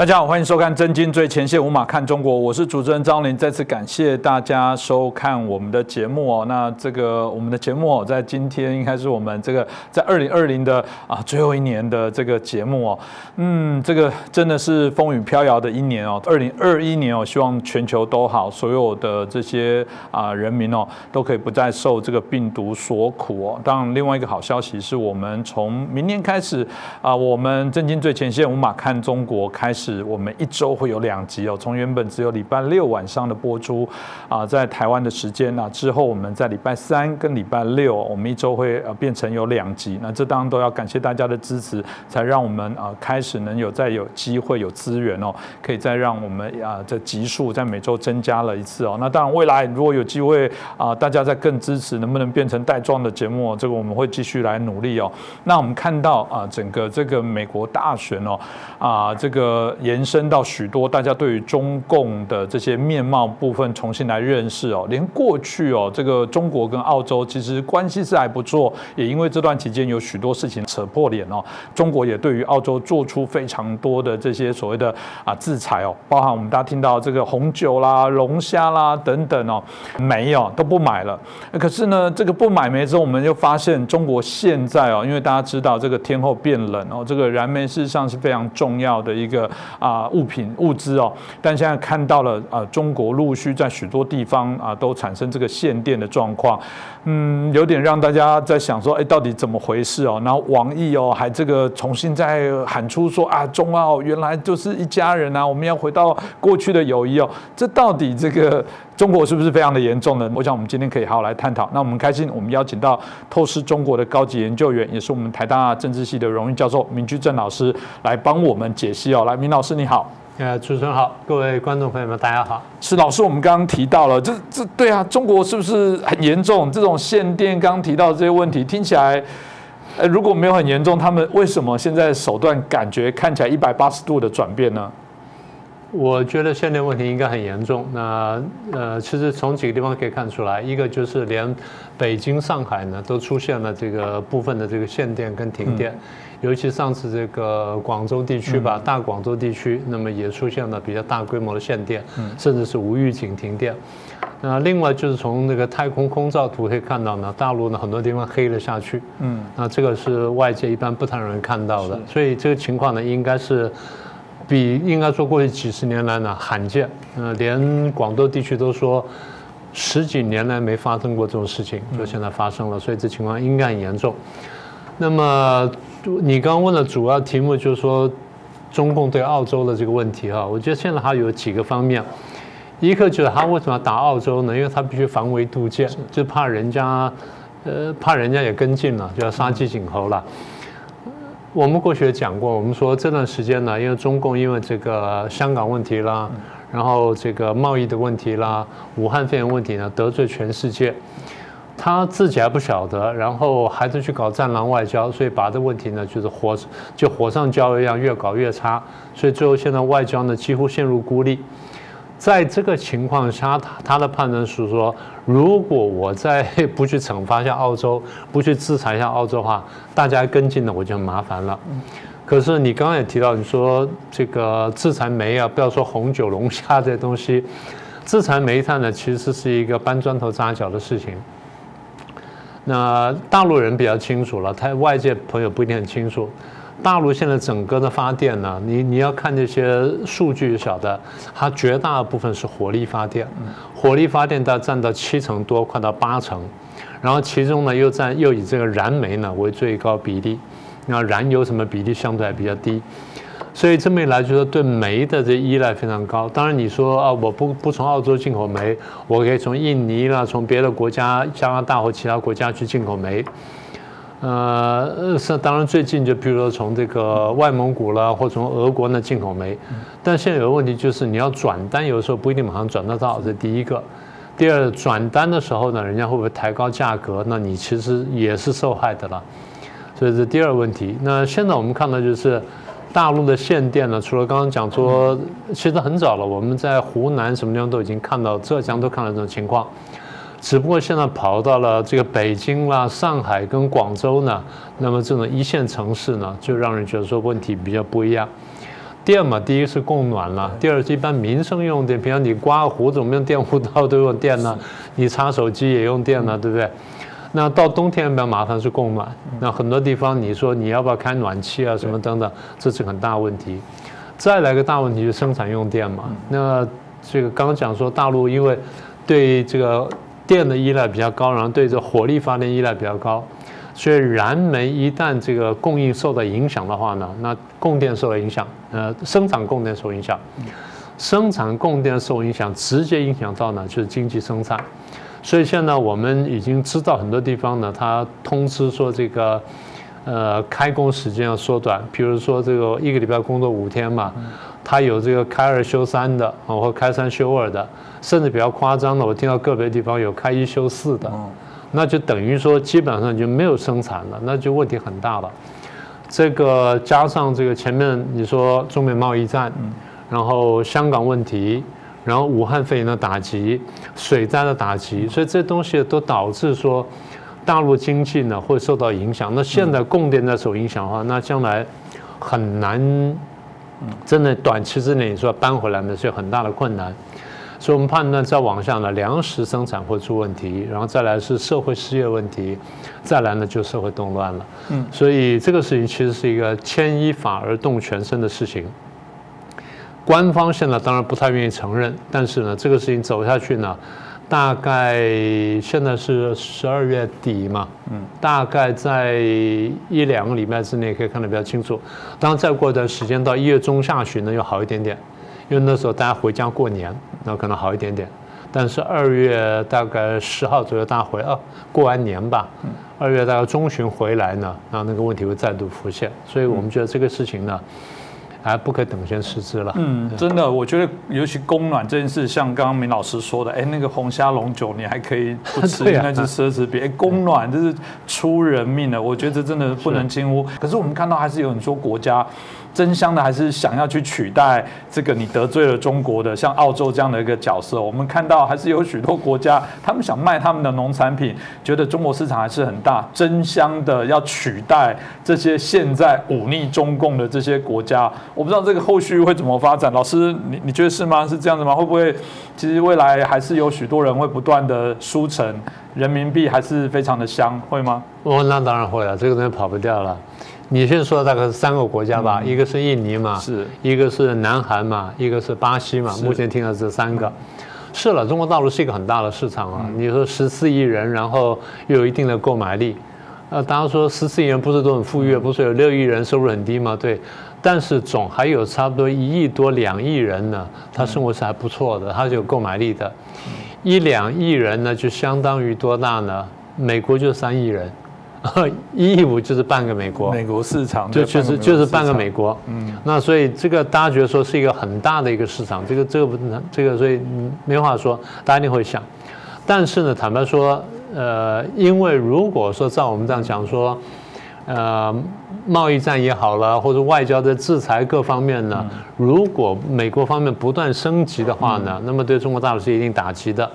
大家好，欢迎收看《真金最前线》，无马看中国，我是主持人张林。再次感谢大家收看我们的节目哦。那这个我们的节目哦，在今天应该是我们这个在二零二零的啊最后一年的这个节目哦。嗯，这个真的是风雨飘摇的一年哦。二零二一年哦，希望全球都好，所有的这些啊人民哦，都可以不再受这个病毒所苦哦。当然，另外一个好消息是我们从明年开始啊，我们《真金最前线》无马看中国开始。我们一周会有两集哦，从原本只有礼拜六晚上的播出啊，在台湾的时间那之后我们在礼拜三跟礼拜六，我们一周会呃变成有两集。那这当然都要感谢大家的支持，才让我们啊开始能有再有机会有资源哦，可以再让我们啊这集数在每周增加了一次哦。那当然未来如果有机会啊，大家再更支持，能不能变成带状的节目？这个我们会继续来努力哦。那我们看到啊，整个这个美国大选哦啊这个。延伸到许多大家对于中共的这些面貌部分重新来认识哦，连过去哦这个中国跟澳洲其实关系是还不错，也因为这段期间有许多事情扯破脸哦，中国也对于澳洲做出非常多的这些所谓的啊制裁哦，包含我们大家听到这个红酒啦、龙虾啦等等哦，煤哦都不买了。可是呢，这个不买煤之后，我们又发现中国现在哦，因为大家知道这个天后变冷哦，这个燃煤事实上是非常重要的一个。啊，物品物资哦，但现在看到了啊，中国陆续在许多地方啊都产生这个限电的状况，嗯，有点让大家在想说，哎，到底怎么回事哦？然后王毅哦还这个重新再喊出说啊，中澳原来就是一家人啊，我们要回到过去的友谊哦，这到底这个？中国是不是非常的严重呢？我想我们今天可以好好来探讨。那我们开心，我们邀请到透视中国的高级研究员，也是我们台大政治系的荣誉教授明居正老师来帮我们解析哦。来，明老师你好。呃，主持人好，各位观众朋友们大家好。是老师，我们刚刚提到了，这这对啊，中国是不是很严重？这种限电刚刚提到这些问题，听起来，呃，如果没有很严重，他们为什么现在手段感觉看起来一百八十度的转变呢？我觉得限电问题应该很严重。那呃，其实从几个地方可以看出来，一个就是连北京、上海呢都出现了这个部分的这个限电跟停电，尤其上次这个广州地区吧，大广州地区，那么也出现了比较大规模的限电，甚至是无预警停电。那另外就是从那个太空空照图可以看到呢，大陆呢很多地方黑了下去。嗯，那这个是外界一般不太容易看到的，所以这个情况呢应该是。比应该说过去几十年来呢罕见，呃，连广州地区都说十几年来没发生过这种事情，就现在发生了，所以这情况应该很严重。那么你刚刚问的主要题目就是说中共对澳洲的这个问题哈，我觉得现在还有几个方面，一个就是他为什么要打澳洲呢？因为他必须防微杜渐，就怕人家呃怕人家也跟进了，就要杀鸡儆猴了。我们过去也讲过，我们说这段时间呢，因为中共因为这个香港问题啦，然后这个贸易的问题啦，武汉肺炎问题呢，得罪全世界，他自己还不晓得，然后还是去搞战狼外交，所以把这问题呢，就是火就火上浇油一样，越搞越差，所以最后现在外交呢，几乎陷入孤立。在这个情况下，他他的判断是说，如果我再不去惩罚一下澳洲，不去制裁一下澳洲的话，大家跟进呢，我就很麻烦了。可是你刚刚也提到，你说这个制裁煤啊，不要说红酒、龙虾这东西，制裁煤炭呢，其实是一个搬砖头扎脚的事情。那大陆人比较清楚了，他外界朋友不一定很清楚。大陆现在整个的发电呢，你你要看这些数据，晓得它绝大部分是火力发电，火力发电它占到七成多，快到八成，然后其中呢又占又以这个燃煤呢为最高比例，那燃油什么比例相对还比较低，所以这么一来，就说对煤的这依赖非常高。当然你说啊，我不不从澳洲进口煤，我可以从印尼啦，从别的国家，加拿大或其他国家去进口煤。呃，是当然，最近就比如说从这个外蒙古啦，或从俄国那进口煤，但现在有个问题就是，你要转单，有的时候不一定马上转得到，这第一个。第二，转单的时候呢，人家会不会抬高价格？那你其实也是受害的了。所以这第二问题。那现在我们看到就是大陆的限电呢，除了刚刚讲说，其实很早了，我们在湖南什么地方都已经看到，浙江都看到这种情况。只不过现在跑到了这个北京啦、上海跟广州呢，那么这种一线城市呢，就让人觉得说问题比较不一样。电嘛，第一是供暖了，第二是一般民生用电，比方你刮胡子，我们用电弧刀都用电呢，你插手机也用电呢，对不对？那到冬天比较麻烦是供暖，那很多地方你说你要不要开暖气啊什么等等，这是很大问题。再来个大问题就是生产用电嘛，那这个刚刚讲说大陆因为对这个电的依赖比较高，然后对这火力发电依赖比较高。所以燃煤一旦这个供应受到影响的话呢，那供电受到影响，呃，生产供电受影响，生产供电受影响，直接影响到呢就是经济生产。所以现在我们已经知道很多地方呢，它通知说这个，呃，开工时间要缩短，比如说这个一个礼拜工作五天嘛，它有这个开二休三的，或开三休二的，甚至比较夸张的，我听到个别地方有开一休四的。那就等于说基本上就没有生产了，那就问题很大了。这个加上这个前面你说中美贸易战，然后香港问题，然后武汉肺炎的打击，水灾的打击，所以这东西都导致说大陆经济呢会受到影响。那现在供电在受影响的话，那将来很难，真的短期之内你说搬回来呢是有很大的困难。所以我们判断，再往下呢，粮食生产会出问题，然后再来是社会失业问题，再来呢就社会动乱了。嗯，所以这个事情其实是一个牵一发而动全身的事情。官方现在当然不太愿意承认，但是呢，这个事情走下去呢，大概现在是十二月底嘛，嗯，大概在一两个礼拜之内可以看得比较清楚。当然再过一段时间到一月中下旬呢，又好一点点。因为那时候大家回家过年，那可能好一点点。但是二月大概十号左右大家回啊，过完年吧。二月大概中旬回来呢，然后那个问题会再度浮现。所以我们觉得这个事情呢。还不可等闲视之了。嗯，真的，我觉得尤其供暖这件事，像刚刚明老师说的，哎，那个红虾龙酒你还可以不 吃，那是奢侈品。哎，供暖这是出人命的，我觉得这真的不能轻忽。可是我们看到还是有很多国家争相的，还是想要去取代这个你得罪了中国的，像澳洲这样的一个角色。我们看到还是有许多国家，他们想卖他们的农产品，觉得中国市场还是很大，争相的要取代这些现在忤逆中共的这些国家。我不知道这个后续会怎么发展，老师，你你觉得是吗？是这样子吗？会不会其实未来还是有许多人会不断的输成人民币，还是非常的香，会吗？哦，那当然会了，这个东西跑不掉了。你先说的大概是三个国家吧，一个是印尼嘛，是一个是南韩嘛，一个是巴西嘛。目前听到这三个，是了，中国大陆是一个很大的市场啊。你说十四亿人，然后又有一定的购买力，呃，大家说十四亿人不是都很富裕，不是有六亿人收入很低吗？对。但是总还有差不多一亿多两亿人呢，他生活是还不错的，他是有购买力的。一两亿人呢，就相当于多大呢？美国就三亿人，一亿五就是半个美国。美国市场就就是就是半个美国。嗯。那所以这个大家觉得说是一个很大的一个市场，这个这个不这个所以没话说，大家一定会想。但是呢，坦白说，呃，因为如果说照我们这样讲说。呃，贸易战也好了，或者外交的制裁各方面呢，如果美国方面不断升级的话呢，那么对中国大陆是一定打击的。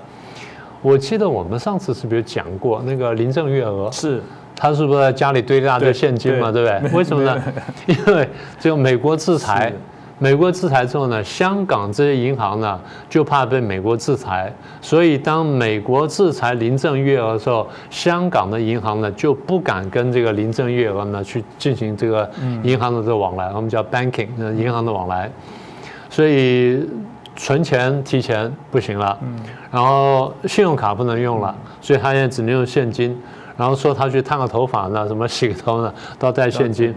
我记得我们上次是不是讲过那个林郑月娥？是，他是不是在家里堆一大堆现金嘛？对不对？为什么呢？因为只有美国制裁。美国制裁之后呢，香港这些银行呢就怕被美国制裁，所以当美国制裁林郑月娥的时候，香港的银行呢就不敢跟这个林郑月娥呢去进行这个银行的这个往来，我们叫 banking，银行的往来，所以存钱提钱不行了，然后信用卡不能用了，所以他现在只能用现金，然后说他去烫个头发呢，什么洗个头呢，都要带现金。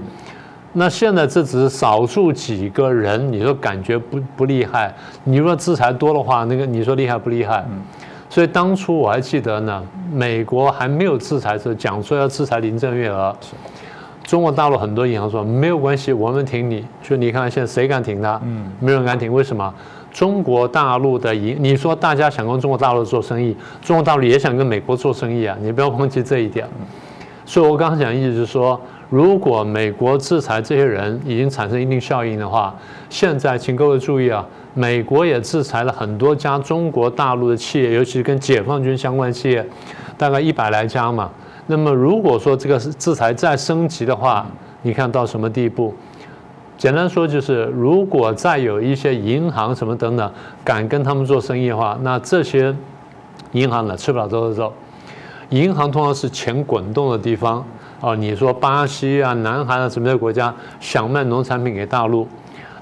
那现在这只是少数几个人，你说感觉不不厉害？你说制裁多的话，那个你说厉害不厉害？所以当初我还记得呢，美国还没有制裁时，讲说要制裁林郑月娥，中国大陆很多银行说没有关系，我们挺你。就你看现在谁敢挺他？嗯，没人敢挺。为什么？中国大陆的银，你说大家想跟中国大陆做生意，中国大陆也想跟美国做生意啊，你不要忘记这一点。所以我刚刚讲意思是说。如果美国制裁这些人已经产生一定效应的话，现在请各位注意啊，美国也制裁了很多家中国大陆的企业，尤其是跟解放军相关企业，大概一百来家嘛。那么如果说这个制裁再升级的话，你看到什么地步？简单说就是，如果再有一些银行什么等等敢跟他们做生意的话，那这些银行呢吃不了兜着走。银行通常是钱滚动的地方哦。你说巴西啊、南韩啊什么的国家想卖农产品给大陆，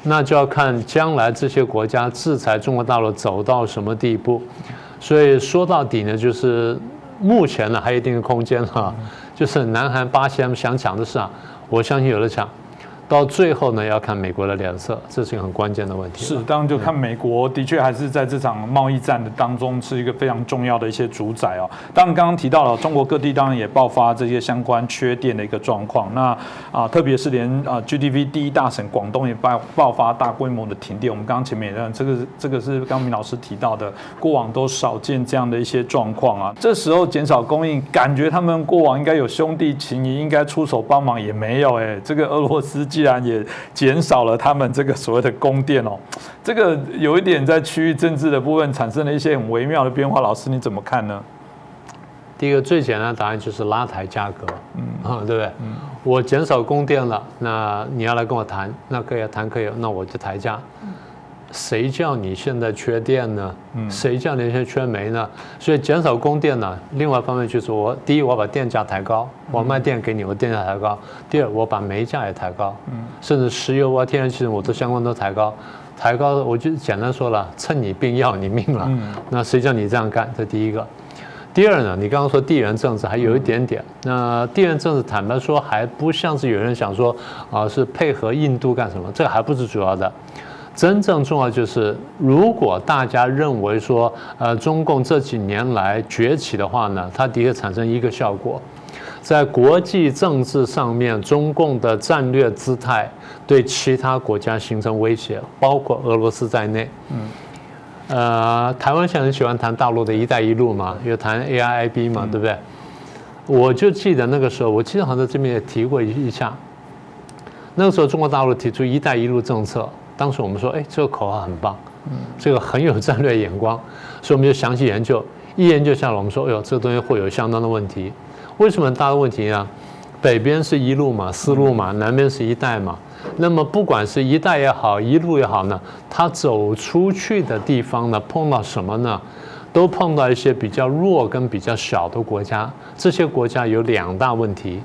那就要看将来这些国家制裁中国大陆走到什么地步。所以说到底呢，就是目前呢还有一定的空间哈。就是南韩、巴西他们想抢的市场，我相信有的抢。到最后呢，要看美国的脸色，这是一个很关键的问题。是，当然就看美国的确还是在这场贸易战的当中是一个非常重要的一些主宰哦。当然，刚刚提到了中国各地当然也爆发这些相关缺电的一个状况。那啊，特别是连啊 GDP 第一大省广东也爆爆发大规模的停电。我们刚刚前面也这个这个是刚明老师提到的，过往都少见这样的一些状况啊。这时候减少供应，感觉他们过往应该有兄弟情谊，应该出手帮忙，也没有哎。这个俄罗斯。既然也减少了他们这个所谓的供电哦，这个有一点在区域政治的部分产生了一些很微妙的变化。老师你怎么看呢？第一个最简单的答案就是拉抬价格，嗯啊，对不对？嗯，我减少供电了，那你要来跟我谈，那可以谈可以，那我就抬价。谁叫你现在缺电呢？谁叫你现在缺煤呢？所以减少供电呢。另外一方面就是我，第一我把电价抬高，我卖电给你，我电价抬高。第二我把煤价也抬高，甚至石油啊、天然气我都相关都抬高。抬高我就简单说了，趁你病要你命了。那谁叫你这样干？这第一个。第二呢，你刚刚说地缘政治还有一点点。那地缘政治坦白说还不像是有人想说啊，是配合印度干什么？这个还不是主要的。真正重要就是，如果大家认为说，呃，中共这几年来崛起的话呢，它的确产生一个效果，在国际政治上面，中共的战略姿态对其他国家形成威胁，包括俄罗斯在内。嗯。呃，台湾现在很喜欢谈大陆的一带一路嘛，又谈 A I I B 嘛，对不对？我就记得那个时候，我记得好像在这边也提过一下，那个时候中国大陆提出一带一路政策。当时我们说，哎，这个口号很棒，这个很有战略眼光，所以我们就详细研究。一研究下来，我们说，哎呦，这个东西会有相当的问题。为什么大的问题呢？北边是一路嘛，丝路嘛，南边是一带嘛。那么不管是一带也好，一路也好呢，它走出去的地方呢，碰到什么呢？都碰到一些比较弱跟比较小的国家。这些国家有两大问题。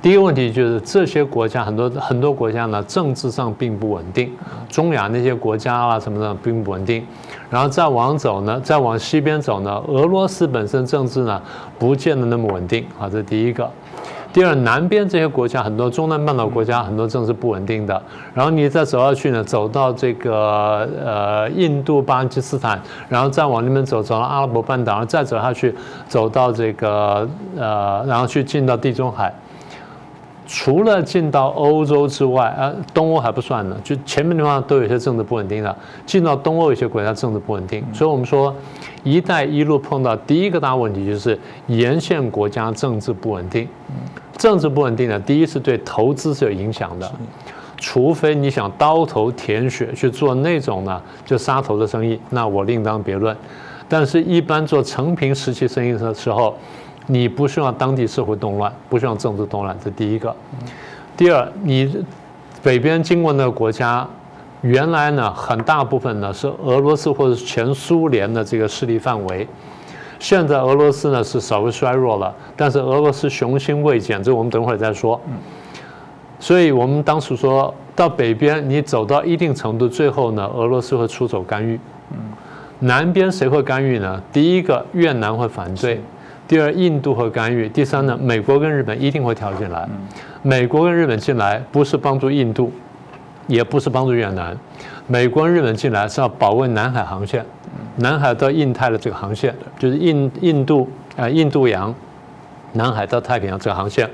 第一个问题就是这些国家很多很多国家呢，政治上并不稳定，中亚那些国家啊什么的并不稳定，然后再往走呢，再往西边走呢，俄罗斯本身政治呢不见得那么稳定啊，这第一个。第二，南边这些国家很多中南半岛国家很多政治不稳定的，然后你再走下去呢，走到这个呃印度、巴基斯坦，然后再往那边走，走到阿拉伯半岛，然后再走下去，走到这个呃，然后去进到地中海。除了进到欧洲之外，啊，东欧还不算呢，就前面的话都有些政治不稳定的。进到东欧，有些国家政治不稳定，所以我们说，一带一路碰到第一个大问题就是沿线国家政治不稳定。政治不稳定呢，第一是对投资是有影响的，除非你想刀头舔血去做那种呢就杀头的生意，那我另当别论。但是，一般做成平时期生意的时候。你不需要当地社会动乱，不需要政治动乱，这第一个。第二，你北边经过那个国家，原来呢很大部分呢是俄罗斯或者是前苏联的这个势力范围，现在俄罗斯呢是稍微衰弱了，但是俄罗斯雄心未减，这我们等会儿再说。所以我们当时说到北边，你走到一定程度，最后呢俄罗斯会出手干预。南边谁会干预呢？第一个越南会反对。第二，印度和干预；第三呢，美国跟日本一定会跳进来。美国跟日本进来不是帮助印度，也不是帮助越南。美国跟日本进来是要保卫南海航线，南海到印太的这个航线，就是印印度啊印度洋，南海到太平洋这个航线。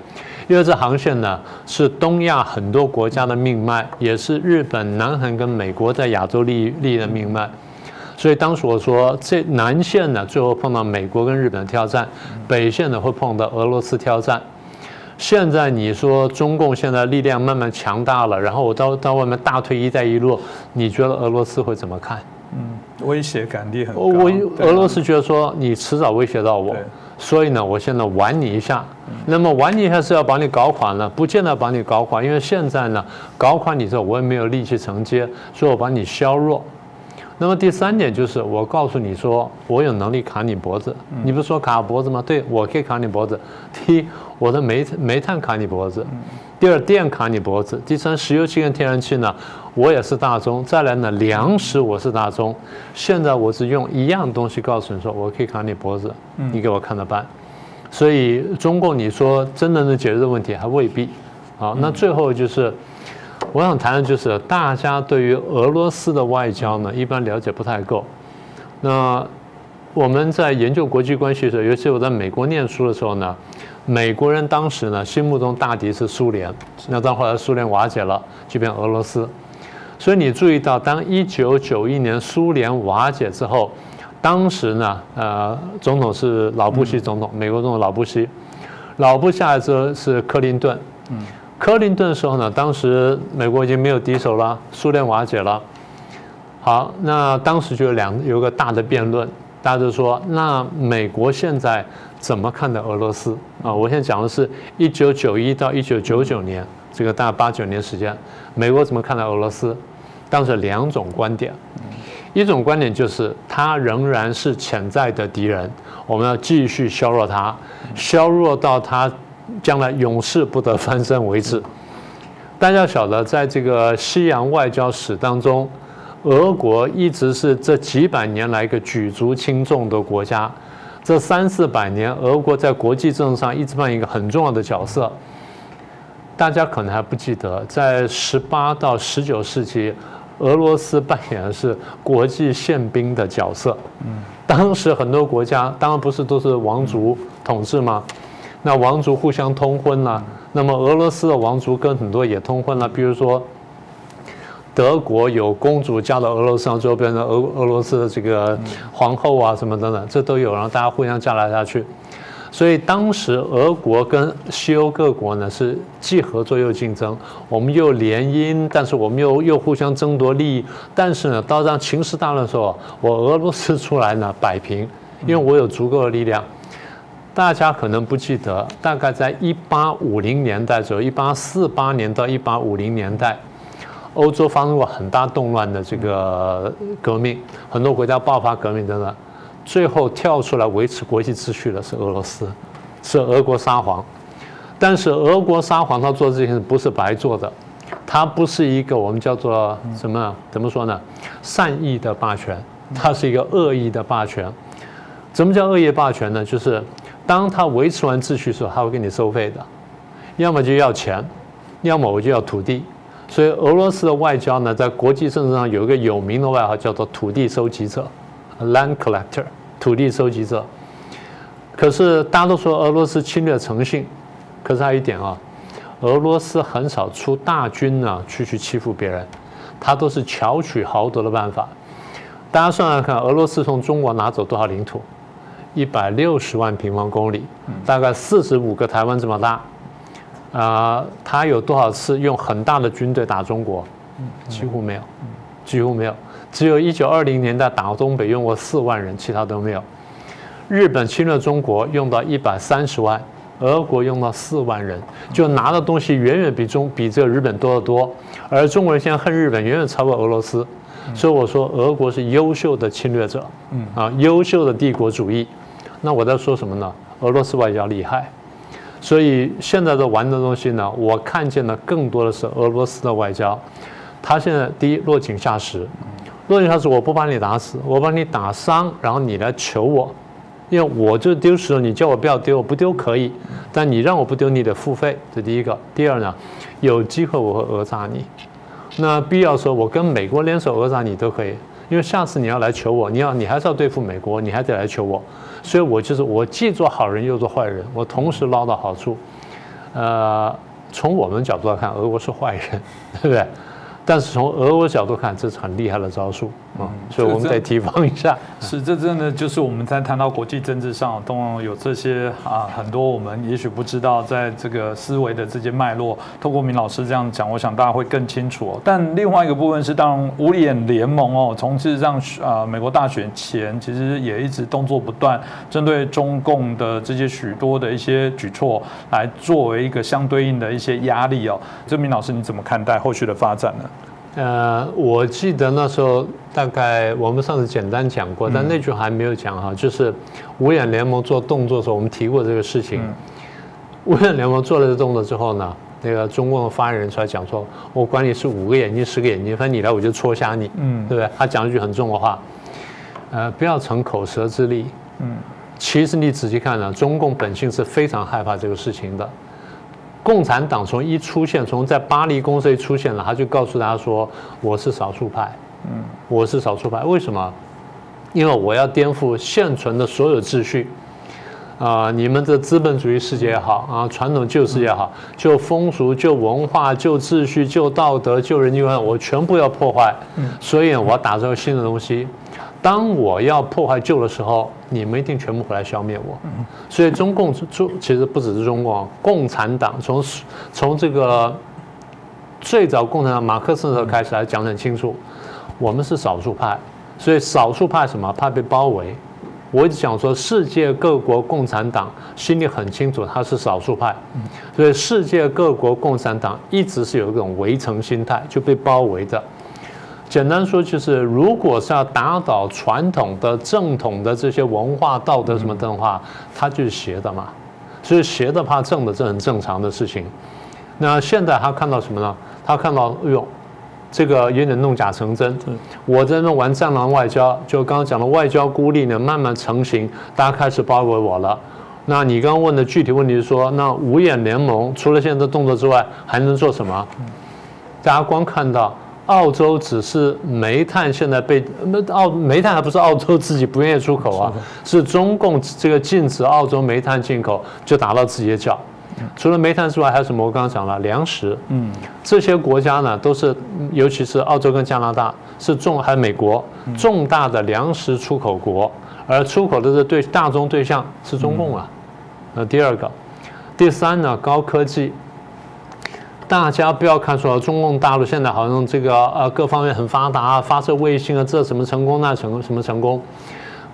因为这航线呢是东亚很多国家的命脉，也是日本、南韩跟美国在亚洲利益利益的命脉。所以当时我说，这南线呢，最后碰到美国跟日本的挑战；北线呢，会碰到俄罗斯挑战。现在你说中共现在力量慢慢强大了，然后我到到外面大推“一带一路”，你觉得俄罗斯会怎么看？嗯，威胁感力很高。我俄罗斯觉得说，你迟早威胁到我，所以呢，我现在玩你一下。那么玩你一下是要把你搞垮呢？不见得把你搞垮，因为现在呢，搞垮你之后，我也没有力气承接，所以我把你削弱。那么第三点就是，我告诉你说，我有能力卡你脖子。你不是说卡脖子吗？对，我可以卡你脖子。第一，我的煤煤炭卡你脖子；第二，电卡你脖子；第三，石油气跟天然气呢，我也是大宗。再来呢，粮食我是大宗。现在我只用一样东西告诉你说，我可以卡你脖子，你给我看着办。所以中共你说真的能解决这问题，还未必。好，那最后就是。我想谈的就是大家对于俄罗斯的外交呢，一般了解不太够。那我们在研究国际关系的时候，尤其我在美国念书的时候呢，美国人当时呢心目中大敌是苏联，那到后来苏联瓦解了，就变俄罗斯。所以你注意到，当一九九一年苏联瓦解之后，当时呢，呃，总统是老布希总统，美国总统老布希，老布下来之后是克林顿。嗯。克林顿的时候呢，当时美国已经没有敌手了，苏联瓦解了。好，那当时就有两有个大的辩论，大家就说，那美国现在怎么看待俄罗斯啊？我现在讲的是一九九一到一九九九年这个大概八九年时间，美国怎么看待俄罗斯？当时两种观点，一种观点就是他仍然是潜在的敌人，我们要继续削弱他，削弱到他。将来永世不得翻身为止。大家晓得，在这个西洋外交史当中，俄国一直是这几百年来一个举足轻重的国家。这三四百年，俄国在国际政治上一直扮演一个很重要的角色。大家可能还不记得，在十八到十九世纪，俄罗斯扮演的是国际宪兵的角色。当时很多国家，当然不是都是王族统治吗？那王族互相通婚了，那么俄罗斯的王族跟很多也通婚了，比如说德国有公主嫁到俄罗斯上，最后变成俄俄罗斯的这个皇后啊什么等等，这都有，然后大家互相嫁来嫁去。所以当时俄国跟西欧各国呢是既合作又竞争，我们又联姻，但是我们又 又互相争夺利益。但是呢，到让情势大乱的时候，我俄罗斯出来呢摆平，因为我有足够的力量。大家可能不记得，大概在一八五零年代左右，一八四八年到一八五零年代，欧洲发生过很大动乱的这个革命，很多国家爆发革命等等，最后跳出来维持国际秩序的是俄罗斯，是俄国沙皇。但是俄国沙皇他做这件事不是白做的，他不是一个我们叫做什么？怎么说呢？善意的霸权，他是一个恶意的霸权。什么叫恶意霸权呢？就是。当他维持完秩序时候，他会给你收费的，要么就要钱，要么我就要土地。所以俄罗斯的外交呢，在国际政治上有一个有名的外号，叫做“土地收集者 ”（land collector），土地收集者。可是大家都说俄罗斯侵略诚信，可是还有一点啊，俄罗斯很少出大军呢去去欺负别人，他都是巧取豪夺的办法。大家算算看，俄罗斯从中国拿走多少领土？一百六十万平方公里，大概四十五个台湾这么大，啊，他有多少次用很大的军队打中国？几乎没有，几乎没有，只有一九二零年代打东北用过四万人，其他都没有。日本侵略中国用到一百三十万，俄国用到四万人，就拿的东西远远比中比这个日本多得多。而中国人现在恨日本，远远超过俄罗斯，所以我说俄国是优秀的侵略者，啊，优秀的帝国主义。那我在说什么呢？俄罗斯外交厉害，所以现在的玩的东西呢，我看见的更多的是俄罗斯的外交。他现在第一落井下石，落井下石，我不把你打死，我把你打伤，然后你来求我，因为我就丢石头，你叫我不要丢，我不丢可以，但你让我不丢，你得付费。这第一个。第二呢，有机会我会讹诈你，那必要说我跟美国联手讹诈你都可以，因为下次你要来求我，你要你还是要对付美国，你还得来求我。所以我就是我既做好人又做坏人，我同时捞到好处。呃，从我们角度来看，俄国是坏人，对不对？但是从俄国角度看，这是很厉害的招数啊，所以我们得提防一下。是，这真的就是我们在谈到国际政治上，都有这些啊，很多我们也许不知道，在这个思维的这些脉络，透过明老师这样讲，我想大家会更清楚。但另外一个部分是，当然五眼联盟哦，从事实上啊，美国大选前其实也一直动作不断，针对中共的这些许多的一些举措，来作为一个相对应的一些压力哦。这明老师你怎么看待后续的发展呢？呃，我记得那时候大概我们上次简单讲过，但那句还没有讲哈，就是五眼联盟做动作的时候，我们提过这个事情。五眼联盟做了这动作之后呢，那个中共的发言人出来讲说：“我管你是五个眼睛、十个眼睛，反正你来我就戳瞎你。”嗯，对不对？他讲一句很重的话，呃，不要逞口舌之力。嗯，其实你仔细看呢，中共本性是非常害怕这个事情的。共产党从一出现，从在巴黎公社一出现了，他就告诉大家说：“我是少数派，嗯，我是少数派。为什么？因为我要颠覆现存的所有秩序，啊，你们的资本主义世界也好，啊，传统旧世界也好，就风俗、就文化、就秩序、就道德、就人权，我全部要破坏。所以我要打造新的东西。”当我要破坏旧的时候，你们一定全部回来消灭我。所以中共中其实不只是中共，共产党从从这个最早共产党马克思的时候开始来讲得很清楚，我们是少数派，所以少数派什么怕被包围。我一直讲说，世界各国共产党心里很清楚他是少数派，所以世界各国共产党一直是有一种围城心态，就被包围的。简单说就是，如果是要打倒传统的正统的这些文化道德什么的话，它就是邪的嘛。所以邪的怕正的，这很正常的事情。那现在他看到什么呢？他看到，哎呦，这个有点弄假成真。我在那玩战狼外交，就刚刚讲的外交孤立呢，慢慢成型，大家开始包围我了。那你刚刚问的具体问题是说，那五眼联盟除了现在的动作之外，还能做什么？大家光看到。澳洲只是煤炭现在被那澳煤炭还不是澳洲自己不愿意出口啊，是中共这个禁止澳洲煤炭进口就打到自己的脚。除了煤炭之外，还有什么？我刚刚讲了粮食，嗯，这些国家呢都是，尤其是澳洲跟加拿大是重，还有美国重大的粮食出口国，而出口的这对大宗对象是中共啊。那第二个，第三呢？高科技。大家不要看说中共大陆现在好像这个呃各方面很发达啊，发射卫星啊，这什么成功那成什么成功，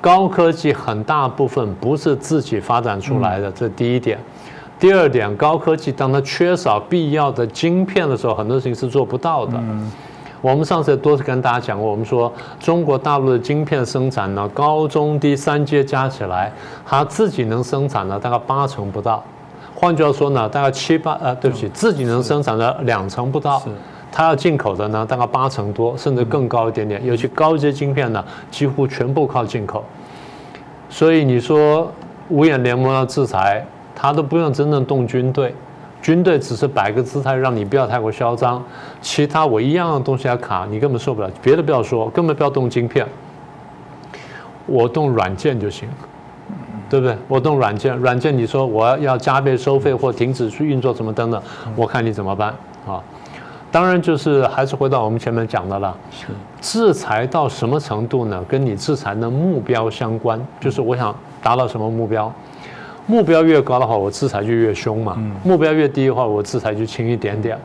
高科技很大部分不是自己发展出来的，这第一点。第二点，高科技当它缺少必要的晶片的时候，很多事情是做不到的。我们上次多次跟大家讲过，我们说中国大陆的晶片生产呢，高中低三阶加起来，它自己能生产的大概八成不到。换句话说呢，大概七八呃，对不起，自己能生产的两成不到，它要进口的呢，大概八成多，甚至更高一点点。尤其高阶晶片呢，几乎全部靠进口。所以你说五眼联盟要制裁，他都不用真正动军队，军队只是摆个姿态，让你不要太过嚣张。其他我一样的东西要卡，你根本受不了。别的不要说，根本不要动晶片，我动软件就行。对不对？我动软件，软件你说我要要加倍收费或停止去运作什么等等，我看你怎么办啊？当然就是还是回到我们前面讲的了，制裁到什么程度呢？跟你制裁的目标相关，就是我想达到什么目标，目标越高的话，我制裁就越凶嘛；目标越低的话，我制裁就轻一点点。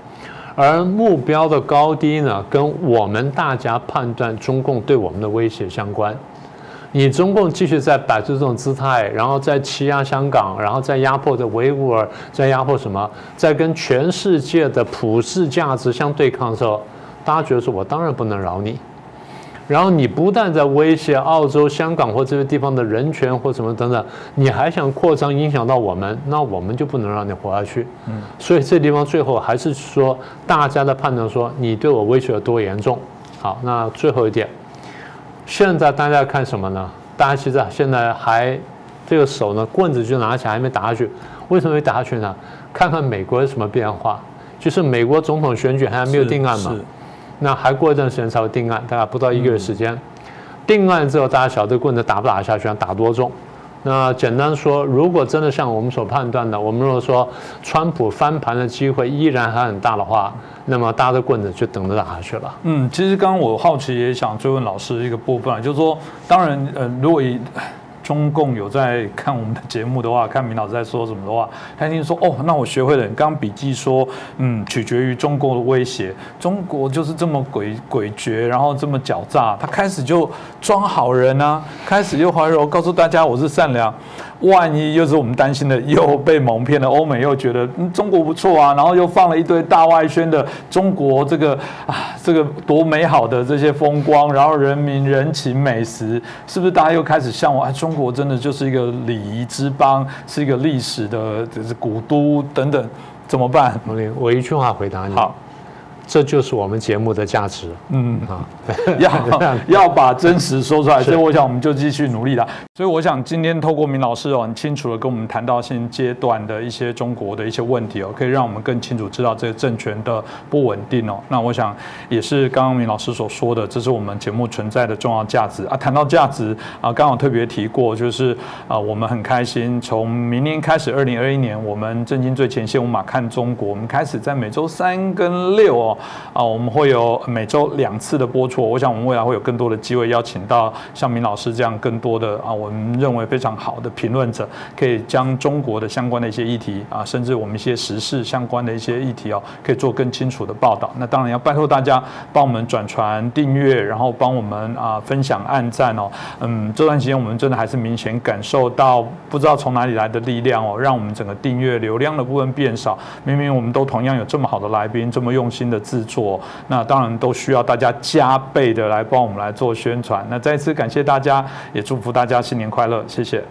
而目标的高低呢，跟我们大家判断中共对我们的威胁相关。你中共继续在摆出这种姿态，然后在欺压香港，然后在压迫着维吾尔，在压迫什么，在跟全世界的普世价值相对抗的时候，大家觉得说我当然不能饶你。然后你不但在威胁澳洲、香港或这些地方的人权或什么等等，你还想扩张影响到我们，那我们就不能让你活下去。嗯，所以这地方最后还是说大家的判断说你对我威胁有多严重。好，那最后一点。现在大家看什么呢？大家其实现在还这个手呢，棍子就拿起来还没打下去。为什么没打下去呢？看看美国有什么变化。就是美国总统选举还没有定案嘛，那还过一段时间才会定案，大概不到一个月时间。定案之后，大家晓得棍子打不打下去，打多重？那简单说，如果真的像我们所判断的，我们如果说川普翻盘的机会依然还很大的话，那么搭着棍子就等着打下去了。嗯，其实刚刚我好奇也想追问老师一个部分，就是说，当然，呃，如果以中共有在看我们的节目的话，看明老师在说什么的话，他一定说哦，那我学会了。刚刚笔记说，嗯，取决于中国的威胁，中国就是这么诡诡谲，然后这么狡诈，他开始就装好人啊，开始又怀柔告诉大家我是善良。万一又是我们担心的，又被蒙骗了。欧美又觉得中国不错啊，然后又放了一堆大外宣的中国这个啊，这个多美好的这些风光，然后人民人情美食，是不是大家又开始向往？哎，中国真的就是一个礼仪之邦，是一个历史的就是古都等等，怎么办？我一句话回答你。好。这就是我们节目的价值，嗯啊，要 要把真实说出来，所以我想我们就继续努力了。所以我想今天透过明老师哦，很清楚的跟我们谈到现阶段的一些中国的一些问题哦，可以让我们更清楚知道这个政权的不稳定哦。那我想也是刚刚明老师所说的，这是我们节目存在的重要价值啊。谈到价值啊，刚好特别提过，就是啊，我们很开心，从明年开始，二零二一年，我们震惊最前线，无马看中国，我们开始在每周三跟六哦。啊，我们会有每周两次的播出。我想我们未来会有更多的机会邀请到像明老师这样更多的啊，我们认为非常好的评论者，可以将中国的相关的一些议题啊，甚至我们一些时事相关的一些议题哦，可以做更清楚的报道。那当然要拜托大家帮我们转传、订阅，然后帮我们啊分享、按赞哦。嗯，这段时间我们真的还是明显感受到不知道从哪里来的力量哦，让我们整个订阅流量的部分变少。明明我们都同样有这么好的来宾，这么用心的制作。那当然都需要大家加倍的来帮我们来做宣传。那再次感谢大家，也祝福大家新年快乐，谢谢。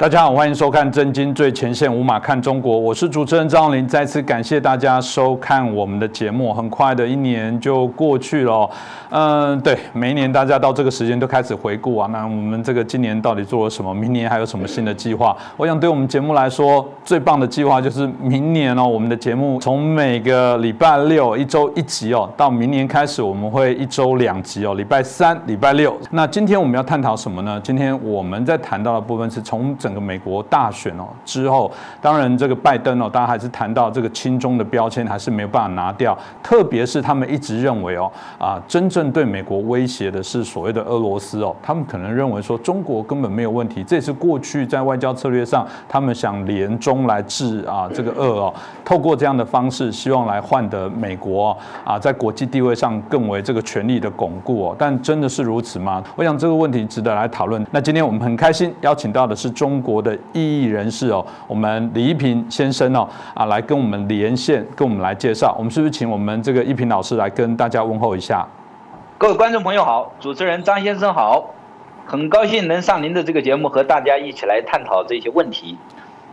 大家好，欢迎收看《真金最前线》，无马看中国，我是主持人张林。再次感谢大家收看我们的节目。很快的一年就过去了，嗯，对，每一年大家到这个时间都开始回顾啊。那我们这个今年到底做了什么？明年还有什么新的计划？我想对我们节目来说，最棒的计划就是明年哦，我们的节目从每个礼拜六一周一集哦，到明年开始我们会一周两集哦，礼拜三、礼拜六。那今天我们要探讨什么呢？今天我们在谈到的部分是从整。整个美国大选哦之后，当然这个拜登哦，大家还是谈到这个亲中的标签还是没有办法拿掉，特别是他们一直认为哦啊，真正对美国威胁的是所谓的俄罗斯哦，他们可能认为说中国根本没有问题，这也是过去在外交策略上他们想联中来治啊这个恶哦，透过这样的方式希望来换得美国啊在国际地位上更为这个权力的巩固哦，但真的是如此吗？我想这个问题值得来讨论。那今天我们很开心邀请到的是中。国的异议人士哦，我们李一平先生哦啊，来跟我们连线，跟我们来介绍。我们是不是请我们这个一平老师来跟大家问候一下？各位观众朋友好，主持人张先生好，很高兴能上您的这个节目，和大家一起来探讨这些问题。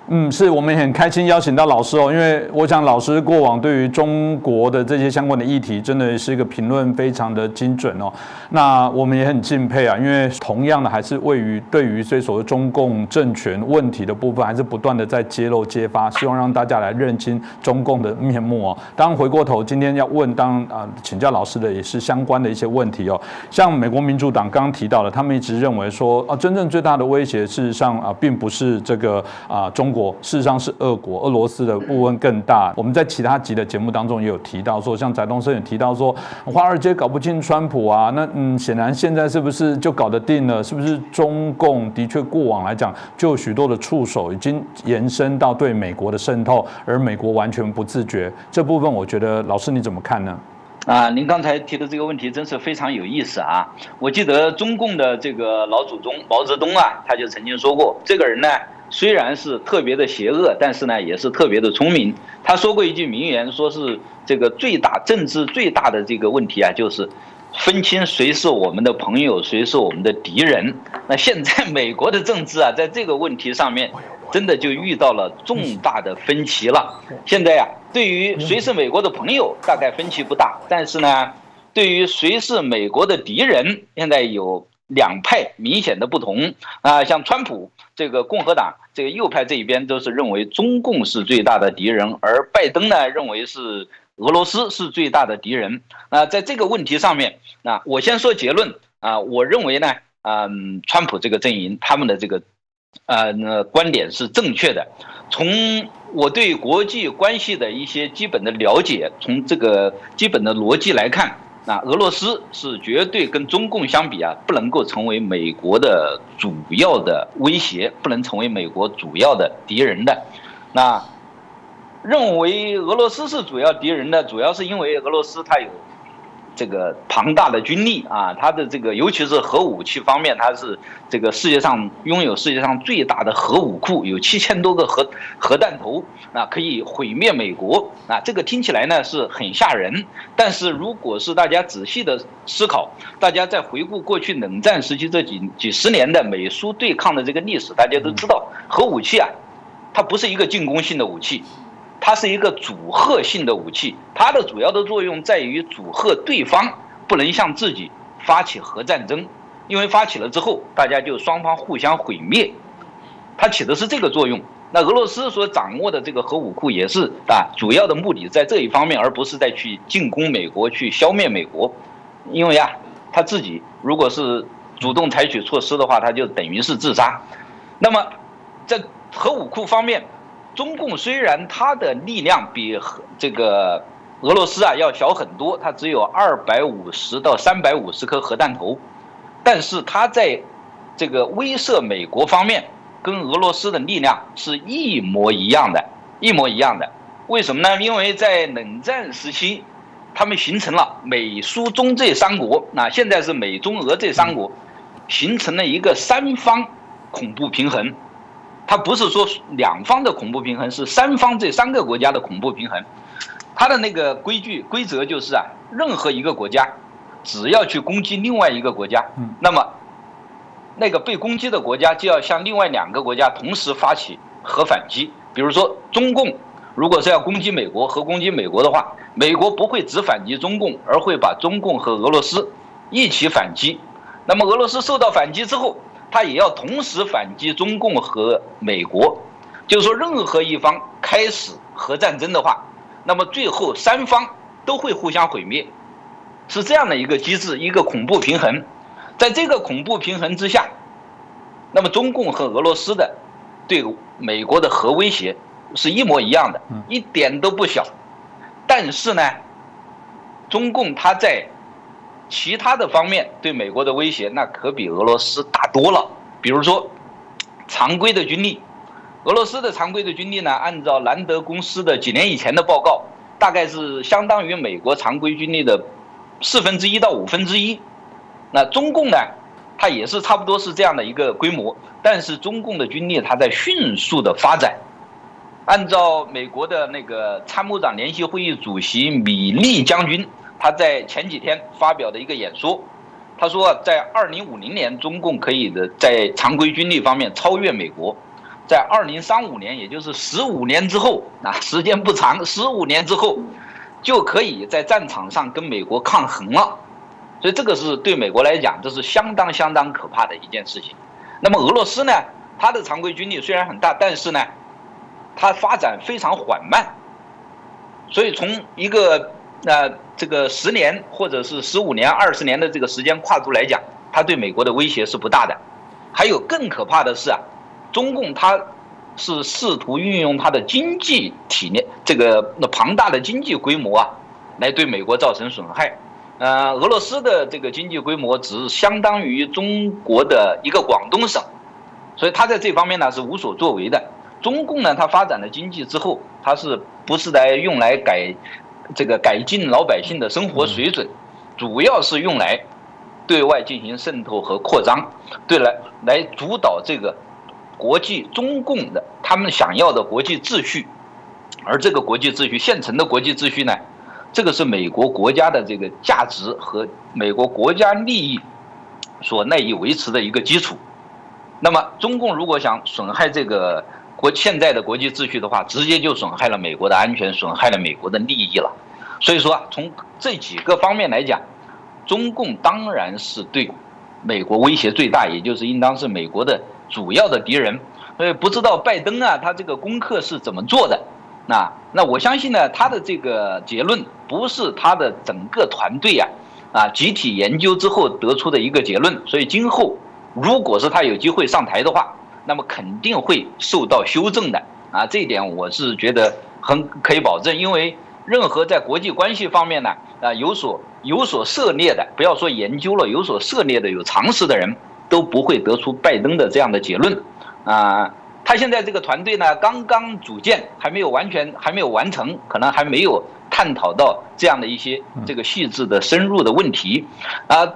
嗯，是我们很开心邀请到老师哦，因为我想老师过往对于中国的这些相关的议题，真的是一个评论非常的精准哦。那我们也很敬佩啊，因为同样的还是位于对于这所谓中共政权问题的部分，还是不断的在揭露揭发，希望让大家来认清中共的面目哦。当回过头，今天要问当啊请教老师的也是相关的一些问题哦。像美国民主党刚刚提到的，他们一直认为说啊，真正最大的威胁事实上啊，并不是这个啊中。国事实上是俄国，俄罗斯的部分更大。我们在其他集的节目当中也有提到说，像翟东升也提到说，华尔街搞不清川普啊，那嗯，显然现在是不是就搞得定了？是不是中共的确过往来讲，就许多的触手已经延伸到对美国的渗透，而美国完全不自觉。这部分我觉得老师你怎么看呢？啊，您刚才提的这个问题真是非常有意思啊！我记得中共的这个老祖宗毛泽东啊，他就曾经说过，这个人呢。虽然是特别的邪恶，但是呢，也是特别的聪明。他说过一句名言，说是这个最大政治最大的这个问题啊，就是分清谁是我们的朋友，谁是我们的敌人。那现在美国的政治啊，在这个问题上面，真的就遇到了重大的分歧了。现在呀，对于谁是美国的朋友，大概分歧不大，但是呢，对于谁是美国的敌人，现在有。两派明显的不同啊，像川普这个共和党这个右派这一边都是认为中共是最大的敌人，而拜登呢认为是俄罗斯是最大的敌人。那在这个问题上面，那我先说结论啊，我认为呢，嗯，川普这个阵营他们的这个，呃，观点是正确的。从我对国际关系的一些基本的了解，从这个基本的逻辑来看，那俄罗斯是绝对跟中共相比啊，不能够成为美国的主要的威胁，不能成为美国主要的敌人的。那认为俄罗斯是主要敌人的，主要是因为俄罗斯它有。这个庞大的军力啊，它的这个尤其是核武器方面，它是这个世界上拥有世界上最大的核武库，有七千多个核核弹头啊，可以毁灭美国啊。这个听起来呢是很吓人，但是如果是大家仔细的思考，大家在回顾过去冷战时期这几几十年的美苏对抗的这个历史，大家都知道，核武器啊，它不是一个进攻性的武器。它是一个阻吓性的武器，它的主要的作用在于阻吓对方不能向自己发起核战争，因为发起了之后，大家就双方互相毁灭，它起的是这个作用。那俄罗斯所掌握的这个核武库也是啊，主要的目的在这一方面，而不是在去进攻美国、去消灭美国，因为啊，他自己如果是主动采取措施的话，他就等于是自杀。那么在核武库方面。中共虽然它的力量比这个俄罗斯啊要小很多，它只有二百五十到三百五十颗核弹头，但是它在这个威慑美国方面，跟俄罗斯的力量是一模一样的，一模一样的。为什么呢？因为在冷战时期，他们形成了美苏中这三国，那现在是美中俄这三国，形成了一个三方恐怖平衡。它不是说两方的恐怖平衡，是三方这三个国家的恐怖平衡。它的那个规矩规则就是啊，任何一个国家只要去攻击另外一个国家，那么那个被攻击的国家就要向另外两个国家同时发起核反击。比如说中共如果是要攻击美国和攻击美国的话，美国不会只反击中共，而会把中共和俄罗斯一起反击。那么俄罗斯受到反击之后。他也要同时反击中共和美国，就是说，任何一方开始核战争的话，那么最后三方都会互相毁灭，是这样的一个机制，一个恐怖平衡。在这个恐怖平衡之下，那么中共和俄罗斯的对美国的核威胁是一模一样的，一点都不小。但是呢，中共他在。其他的方面对美国的威胁，那可比俄罗斯大多了。比如说，常规的军力，俄罗斯的常规的军力呢，按照兰德公司的几年以前的报告，大概是相当于美国常规军力的四分之一到五分之一。那中共呢，它也是差不多是这样的一个规模，但是中共的军力它在迅速的发展。按照美国的那个参谋长联席会议主席米利将军。他在前几天发表的一个演说，他说，在二零五零年，中共可以的在常规军力方面超越美国，在二零三五年，也就是十五年之后，啊，时间不长，十五年之后，就可以在战场上跟美国抗衡了。所以这个是对美国来讲，这是相当相当可怕的一件事情。那么俄罗斯呢，它的常规军力虽然很大，但是呢，它发展非常缓慢。所以从一个那这个十年或者是十五年、二十年的这个时间跨度来讲，它对美国的威胁是不大的。还有更可怕的是啊，中共它是试图运用它的经济体量，这个那庞大的经济规模啊，来对美国造成损害。呃，俄罗斯的这个经济规模只是相当于中国的一个广东省，所以它在这方面呢是无所作为的。中共呢，它发展了经济之后，它是不是来用来改？这个改进老百姓的生活水准，主要是用来对外进行渗透和扩张，对来来主导这个国际中共的他们想要的国际秩序，而这个国际秩序现成的国际秩序呢，这个是美国国家的这个价值和美国国家利益所赖以维持的一个基础。那么，中共如果想损害这个。国现在的国际秩序的话，直接就损害了美国的安全，损害了美国的利益了。所以说，从这几个方面来讲，中共当然是对美国威胁最大，也就是应当是美国的主要的敌人。所以不知道拜登啊，他这个功课是怎么做的？那那我相信呢，他的这个结论不是他的整个团队啊啊集体研究之后得出的一个结论，所以今后如果是他有机会上台的话，那么肯定会受到修正的。啊，这一点我是觉得很可以保证，因为任何在国际关系方面呢啊有所有所涉猎的，不要说研究了，有所涉猎的有常识的人都不会得出拜登的这样的结论。啊。他现在这个团队呢，刚刚组建，还没有完全，还没有完成，可能还没有探讨到这样的一些这个细致的深入的问题，啊，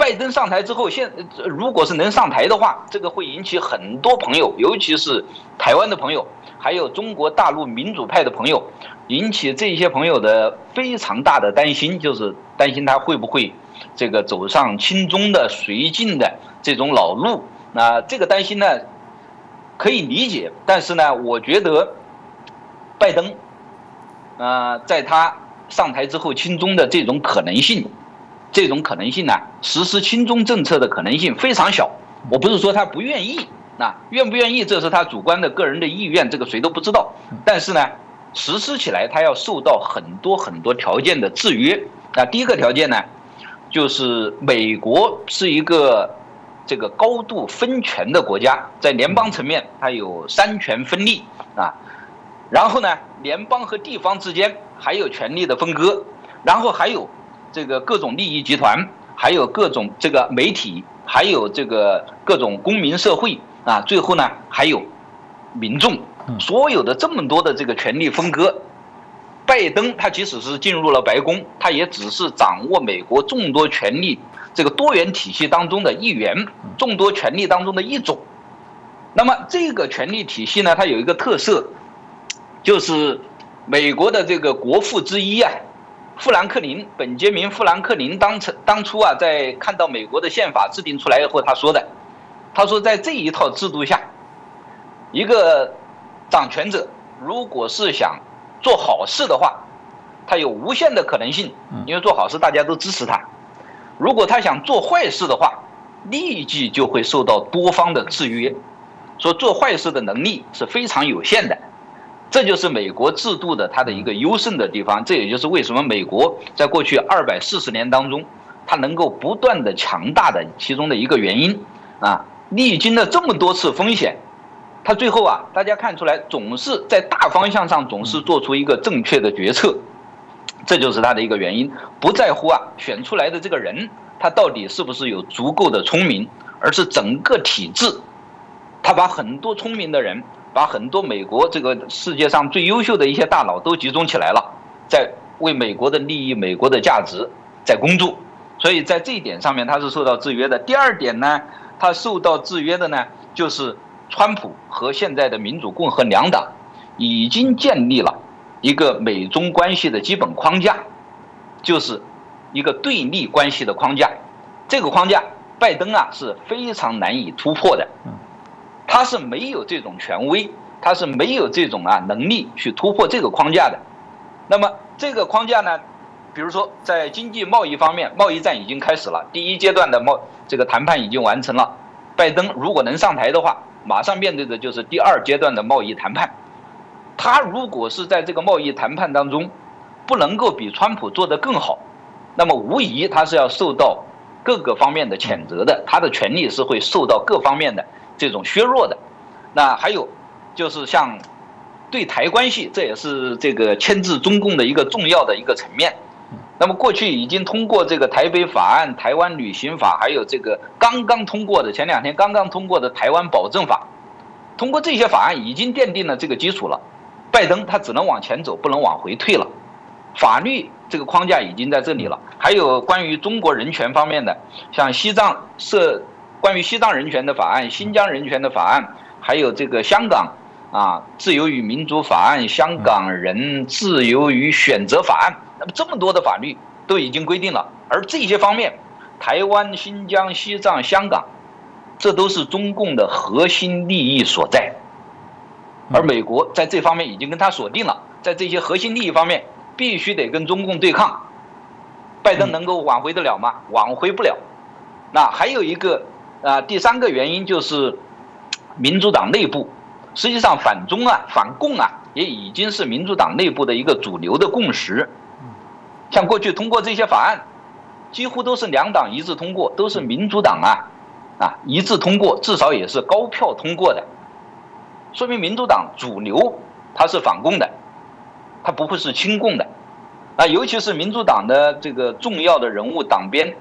拜登上台之后，现如果是能上台的话，这个会引起很多朋友，尤其是台湾的朋友，还有中国大陆民主派的朋友，引起这些朋友的非常大的担心，就是担心他会不会这个走上亲中的绥靖的这种老路，那这个担心呢？可以理解，但是呢，我觉得，拜登，呃，在他上台之后亲中的这种可能性，这种可能性呢，实施亲中政策的可能性非常小。我不是说他不愿意，那愿不愿意，这是他主观的个人的意愿，这个谁都不知道。但是呢，实施起来他要受到很多很多条件的制约。那第一个条件呢，就是美国是一个。这个高度分权的国家，在联邦层面，它有三权分立啊，然后呢，联邦和地方之间还有权力的分割，然后还有这个各种利益集团，还有各种这个媒体，还有这个各种公民社会啊，最后呢，还有民众，所有的这么多的这个权力分割，拜登他即使是进入了白宫，他也只是掌握美国众多权力。这个多元体系当中的一员，众多权力当中的一种。那么这个权力体系呢，它有一个特色，就是美国的这个国父之一啊，富兰克林，本杰明·富兰克林当成当初啊，在看到美国的宪法制定出来以后，他说的，他说在这一套制度下，一个掌权者如果是想做好事的话，他有无限的可能性，因为做好事大家都支持他。如果他想做坏事的话，立即就会受到多方的制约，说做坏事的能力是非常有限的，这就是美国制度的它的一个优胜的地方。这也就是为什么美国在过去二百四十年当中，它能够不断的强大的其中的一个原因啊，历经了这么多次风险，它最后啊，大家看出来总是在大方向上总是做出一个正确的决策。这就是他的一个原因，不在乎啊选出来的这个人他到底是不是有足够的聪明，而是整个体制，他把很多聪明的人，把很多美国这个世界上最优秀的一些大佬都集中起来了，在为美国的利益、美国的价值在工作，所以在这一点上面他是受到制约的。第二点呢，他受到制约的呢，就是川普和现在的民主共和两党已经建立了。一个美中关系的基本框架，就是一个对立关系的框架。这个框架，拜登啊是非常难以突破的。他是没有这种权威，他是没有这种啊能力去突破这个框架的。那么这个框架呢，比如说在经济贸易方面，贸易战已经开始了，第一阶段的贸这个谈判已经完成了。拜登如果能上台的话，马上面对的就是第二阶段的贸易谈判。他如果是在这个贸易谈判当中，不能够比川普做得更好，那么无疑他是要受到各个方面的谴责的，他的权利是会受到各方面的这种削弱的。那还有就是像对台关系，这也是这个牵制中共的一个重要的一个层面。那么过去已经通过这个台北法案、台湾旅行法，还有这个刚刚通过的前两天刚刚通过的台湾保证法，通过这些法案已经奠定了这个基础了。拜登他只能往前走，不能往回退了。法律这个框架已经在这里了。还有关于中国人权方面的，像西藏设关于西藏人权的法案、新疆人权的法案，还有这个香港啊自由与民主法案、香港人自由与选择法案。那么这么多的法律都已经规定了，而这些方面，台湾、新疆、西藏、香港，这都是中共的核心利益所在。而美国在这方面已经跟他锁定了，在这些核心利益方面，必须得跟中共对抗。拜登能够挽回得了吗？挽回不了。那还有一个啊，第三个原因就是，民主党内部，实际上反中啊、反共啊，也已经是民主党内部的一个主流的共识。像过去通过这些法案，几乎都是两党一致通过，都是民主党啊啊一致通过，至少也是高票通过的，说明民主党主流它是反共的，它不会是亲共的。啊，尤其是民主党的这个重要的人物党鞭，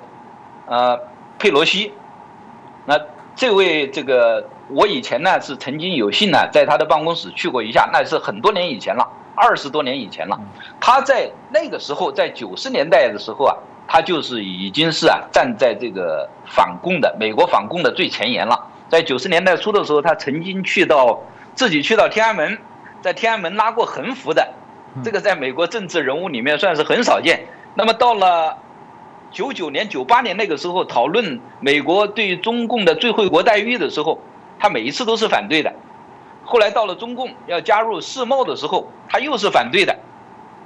呃，佩洛西，那这位这个我以前呢是曾经有幸呢在他的办公室去过一下，那是很多年以前了，二十多年以前了。他在那个时候，在九十年代的时候啊，他就是已经是啊站在这个反共的美国反共的最前沿了。在九十年代初的时候，他曾经去到自己去到天安门，在天安门拉过横幅的。这个在美国政治人物里面算是很少见。那么到了九九年、九八年那个时候，讨论美国对中共的最惠国待遇的时候，他每一次都是反对的。后来到了中共要加入世贸的时候，他又是反对的。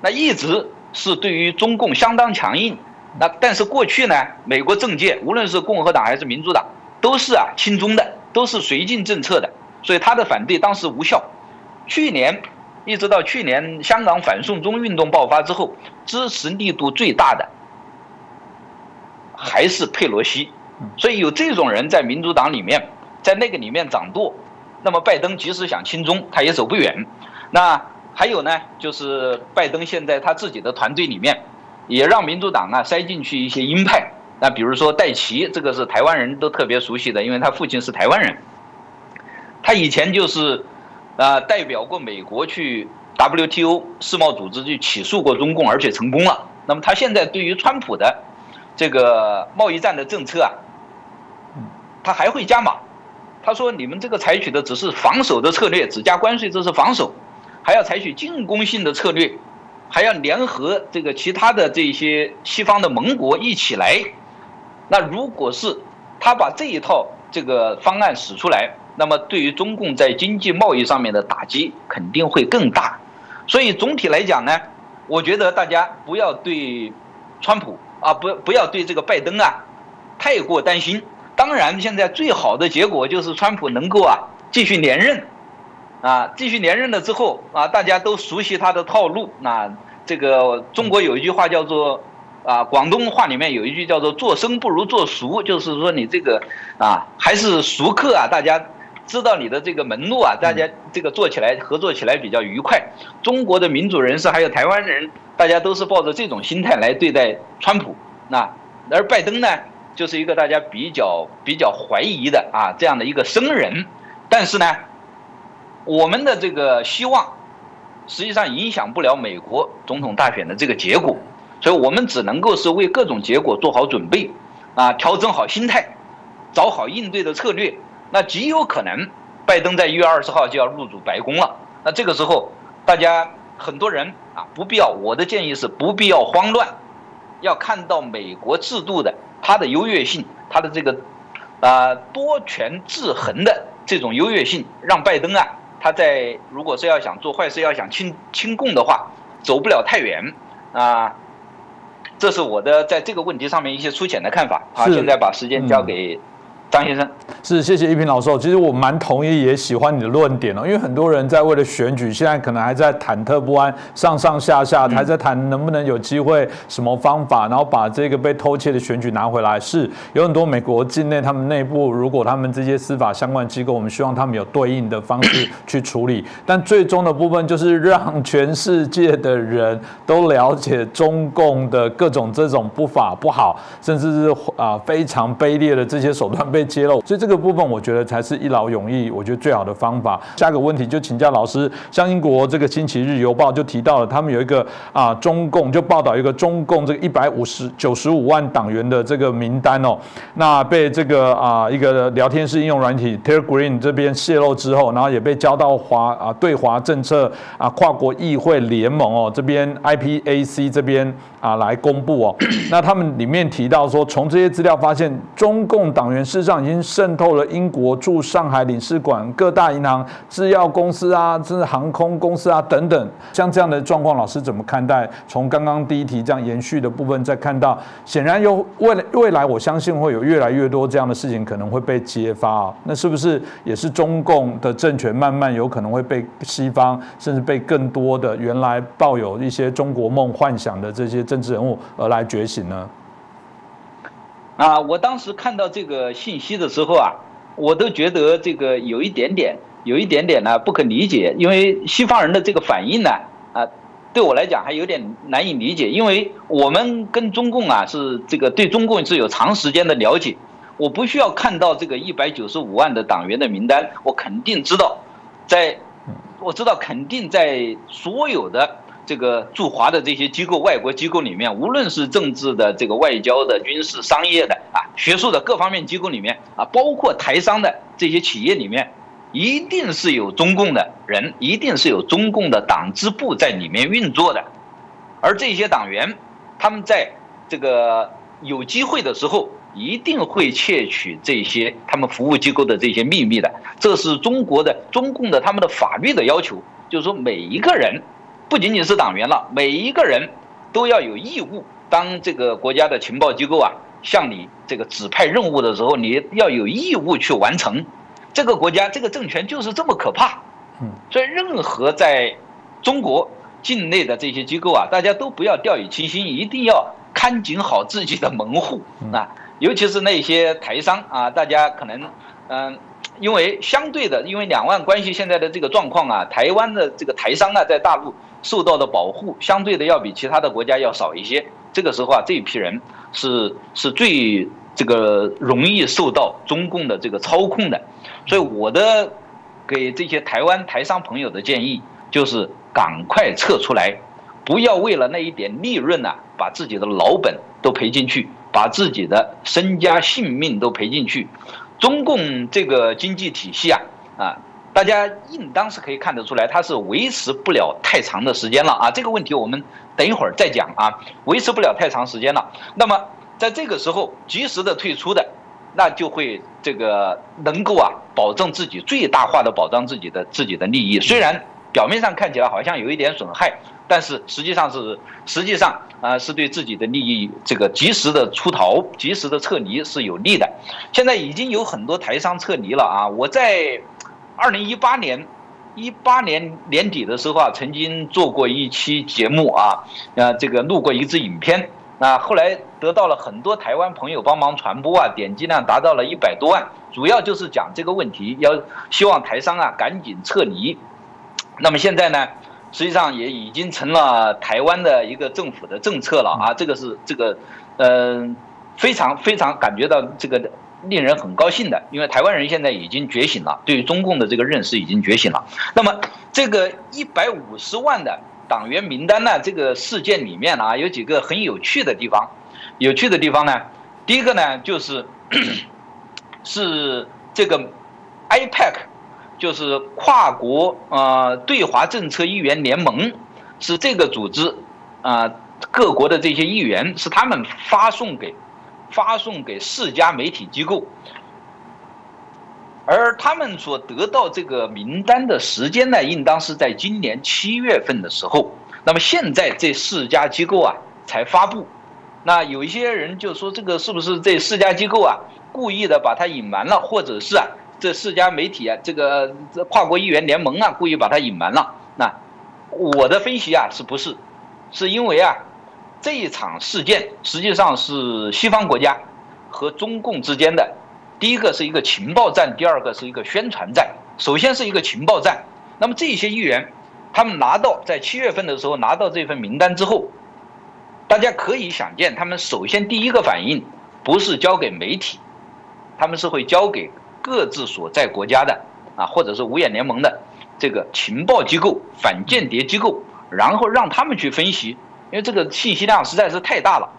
那一直是对于中共相当强硬。那但是过去呢，美国政界无论是共和党还是民主党，都是啊亲中的，都是绥靖政策的，所以他的反对当时无效。去年。一直到去年香港反送中运动爆发之后，支持力度最大的还是佩洛西，所以有这种人在民主党里面，在那个里面掌舵，那么拜登即使想亲中，他也走不远。那还有呢，就是拜登现在他自己的团队里面，也让民主党啊塞进去一些鹰派。那比如说戴奇，这个是台湾人都特别熟悉的，因为他父亲是台湾人，他以前就是。啊，代表过美国去 WTO 世贸组织去起诉过中共，而且成功了。那么他现在对于川普的这个贸易战的政策啊，他还会加码。他说：“你们这个采取的只是防守的策略，只加关税这是防守，还要采取进攻性的策略，还要联合这个其他的这些西方的盟国一起来。那如果是他把这一套这个方案使出来。”那么，对于中共在经济贸易上面的打击肯定会更大，所以总体来讲呢，我觉得大家不要对川普啊，不不要对这个拜登啊太过担心。当然，现在最好的结果就是川普能够啊继续连任，啊继续连任了之后啊，大家都熟悉他的套路。那这个中国有一句话叫做。啊，广东话里面有一句叫做“做生不如做熟”，就是说你这个啊还是熟客啊，大家知道你的这个门路啊，大家这个做起来合作起来比较愉快。中国的民主人士还有台湾人，大家都是抱着这种心态来对待川普。那而拜登呢，就是一个大家比较比较怀疑的啊这样的一个生人。但是呢，我们的这个希望实际上影响不了美国总统大选的这个结果。所以我们只能够是为各种结果做好准备，啊，调整好心态，找好应对的策略。那极有可能，拜登在一月二十号就要入主白宫了。那这个时候，大家很多人啊，不必要。我的建议是不必要慌乱，要看到美国制度的它的优越性，它的这个啊多权制衡的这种优越性，让拜登啊，他在如果是要想做坏事，要想亲亲共的话，走不了太远啊。这是我的在这个问题上面一些粗浅的看法。啊，现在把时间交给。张先生是谢谢一平老师。其实我蛮同意，也喜欢你的论点哦。因为很多人在为了选举，现在可能还在忐忑不安，上上下下还在谈能不能有机会，什么方法，然后把这个被偷窃的选举拿回来。是有很多美国境内他们内部，如果他们这些司法相关机构，我们希望他们有对应的方式 去处理。但最终的部分就是让全世界的人都了解中共的各种这种不法不好，甚至是啊非常卑劣的这些手段被。揭露，所以这个部分我觉得才是一劳永逸，我觉得最好的方法。下一个问题就请教老师，像英国这个星期日邮报就提到了，他们有一个啊中共就报道一个中共这个一百五十九十五万党员的这个名单哦，那被这个啊一个聊天室应用软体 Telegram 这边泄露之后，然后也被交到华啊对华政策啊跨国议会联盟哦这边 IPAC 这边啊来公布哦，那他们里面提到说，从这些资料发现，中共党员事实上。已经渗透。了英国驻上海领事馆、各大银行、制药公司啊，甚至航空公司啊等等，像这样的状况，老师怎么看待？从刚刚第一题这样延续的部分，再看到，显然有未来未来，我相信会有越来越多这样的事情可能会被揭发啊。那是不是也是中共的政权慢慢有可能会被西方，甚至被更多的原来抱有一些中国梦幻想的这些政治人物而来觉醒呢？啊，我当时看到这个信息的时候啊，我都觉得这个有一点点，有一点点呢不可理解，因为西方人的这个反应呢，啊，对我来讲还有点难以理解，因为我们跟中共啊是这个对中共是有长时间的了解，我不需要看到这个一百九十五万的党员的名单，我肯定知道，在，我知道肯定在所有的。这个驻华的这些机构、外国机构里面，无论是政治的、这个外交的、军事、商业的啊、学术的各方面机构里面啊，包括台商的这些企业里面，一定是有中共的人，一定是有中共的党支部在里面运作的。而这些党员，他们在这个有机会的时候，一定会窃取这些他们服务机构的这些秘密的。这是中国的中共的他们的法律的要求，就是说每一个人。不仅仅是党员了，每一个人都要有义务。当这个国家的情报机构啊向你这个指派任务的时候，你要有义务去完成。这个国家这个政权就是这么可怕。嗯，所以任何在中国境内的这些机构啊，大家都不要掉以轻心，一定要看紧好自己的门户啊，尤其是那些台商啊，大家可能嗯。因为相对的，因为两岸关系现在的这个状况啊，台湾的这个台商啊，在大陆受到的保护，相对的要比其他的国家要少一些。这个时候啊，这一批人是是最这个容易受到中共的这个操控的。所以我的给这些台湾台商朋友的建议就是，赶快撤出来，不要为了那一点利润呐，把自己的老本都赔进去，把自己的身家性命都赔进去。中共这个经济体系啊，啊，大家应当是可以看得出来，它是维持不了太长的时间了啊。这个问题我们等一会儿再讲啊，维持不了太长时间了。那么在这个时候及时的退出的，那就会这个能够啊，保证自己最大化的保障自己的自己的利益。虽然表面上看起来好像有一点损害。但是实际上是，实际上啊是对自己的利益这个及时的出逃、及时的撤离是有利的。现在已经有很多台商撤离了啊！我在二零一八年一八年年底的时候啊，曾经做过一期节目啊，呃，这个录过一支影片啊，后来得到了很多台湾朋友帮忙传播啊，点击量达到了一百多万，主要就是讲这个问题，要希望台商啊赶紧撤离。那么现在呢？实际上也已经成了台湾的一个政府的政策了啊，这个是这个，嗯，非常非常感觉到这个令人很高兴的，因为台湾人现在已经觉醒了，对于中共的这个认识已经觉醒了。那么这个一百五十万的党员名单呢，这个事件里面啊，有几个很有趣的地方，有趣的地方呢，第一个呢就是 是这个 IPAC。就是跨国呃对华政策议员联盟，是这个组织，啊各国的这些议员是他们发送给，发送给四家媒体机构，而他们所得到这个名单的时间呢，应当是在今年七月份的时候。那么现在这四家机构啊才发布，那有一些人就说这个是不是这四家机构啊故意的把它隐瞒了，或者是啊？这四家媒体啊，这个跨国议员联盟啊，故意把它隐瞒了。那我的分析啊，是不是？是因为啊，这一场事件实际上是西方国家和中共之间的，第一个是一个情报战，第二个是一个宣传战。首先是一个情报战。那么这些议员，他们拿到在七月份的时候拿到这份名单之后，大家可以想见，他们首先第一个反应不是交给媒体，他们是会交给。各自所在国家的啊，或者是五眼联盟的这个情报机构、反间谍机构，然后让他们去分析，因为这个信息量实在是太大了，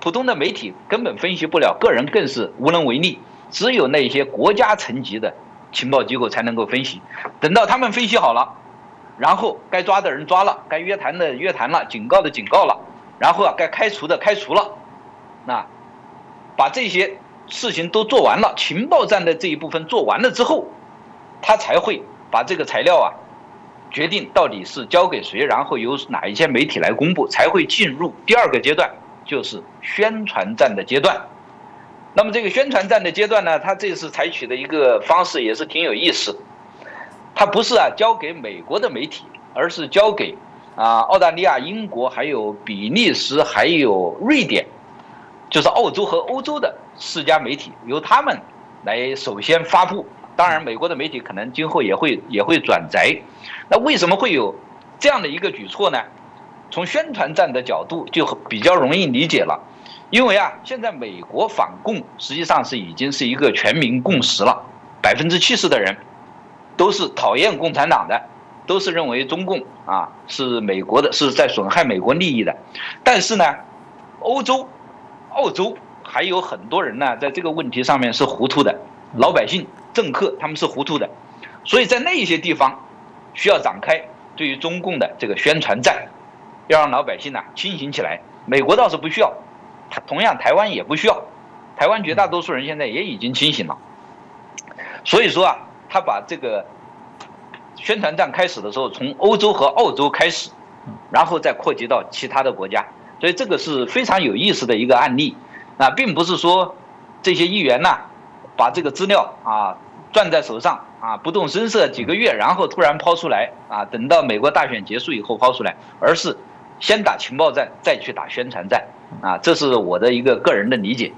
普通的媒体根本分析不了，个人更是无能为力，只有那些国家层级的情报机构才能够分析。等到他们分析好了，然后该抓的人抓了，该约谈的约谈了，警告的警告了，然后啊，该开除的开除了，那把这些。事情都做完了，情报站的这一部分做完了之后，他才会把这个材料啊，决定到底是交给谁，然后由哪一些媒体来公布，才会进入第二个阶段，就是宣传战的阶段。那么这个宣传战的阶段呢，他这次采取的一个方式也是挺有意思，他不是啊交给美国的媒体，而是交给啊澳大利亚、英国、还有比利时、还有瑞典，就是澳洲和欧洲的四家媒体，由他们来首先发布。当然，美国的媒体可能今后也会也会转载。那为什么会有这样的一个举措呢？从宣传战的角度就比较容易理解了，因为啊，现在美国反共实际上是已经是一个全民共识了，百分之七十的人都是讨厌共产党的，都是认为中共啊是美国的，是在损害美国利益的。但是呢，欧洲、澳洲还有很多人呢，在这个问题上面是糊涂的，老百姓。政客他们是糊涂的，所以在那些地方需要展开对于中共的这个宣传战，要让老百姓呢清醒起来。美国倒是不需要，同样台湾也不需要，台湾绝大多数人现在也已经清醒了。所以说啊，他把这个宣传战开始的时候，从欧洲和澳洲开始，然后再扩及到其他的国家，所以这个是非常有意思的一个案例啊，并不是说这些议员呐把这个资料啊。攥在手上啊，不动声色几个月，然后突然抛出来啊，等到美国大选结束以后抛出来，而是先打情报战，再去打宣传战啊，这是我的一个个人的理解。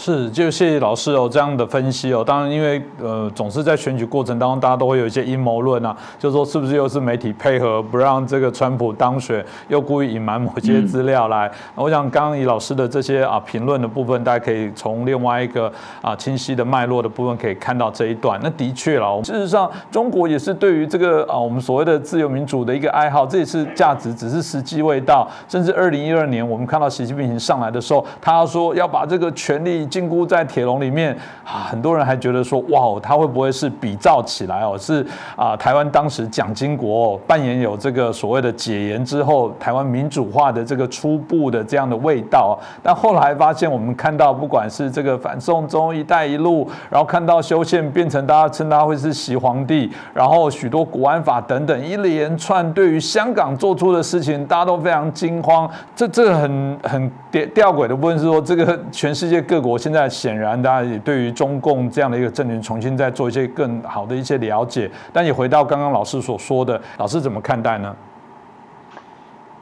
是，就谢谢老师哦这样的分析哦。当然，因为呃总是在选举过程当中，大家都会有一些阴谋论啊，就说是不是又是媒体配合不让这个川普当选，又故意隐瞒某些资料来。我想刚刚以老师的这些啊评论的部分，大家可以从另外一个啊清晰的脉络的部分可以看到这一段。那的确了，事实上中国也是对于这个啊我们所谓的自由民主的一个爱好，这也是价值，只是时机未到。甚至二零一二年我们看到习近平上来的时候，他说要把这个权力。禁锢在铁笼里面啊，很多人还觉得说，哇，他会不会是比照起来哦？是啊，台湾当时蒋经国扮演有这个所谓的解严之后台湾民主化的这个初步的这样的味道。但后来发现，我们看到不管是这个反送中、一带一路，然后看到修宪变成大家称他会是习皇帝，然后许多国安法等等一连串对于香港做出的事情，大家都非常惊慌。这这很很吊吊诡的部分是说，这个全世界各国。现在显然，大家也对于中共这样的一个政权重新再做一些更好的一些了解。但也回到刚刚老师所说的，老师怎么看待呢？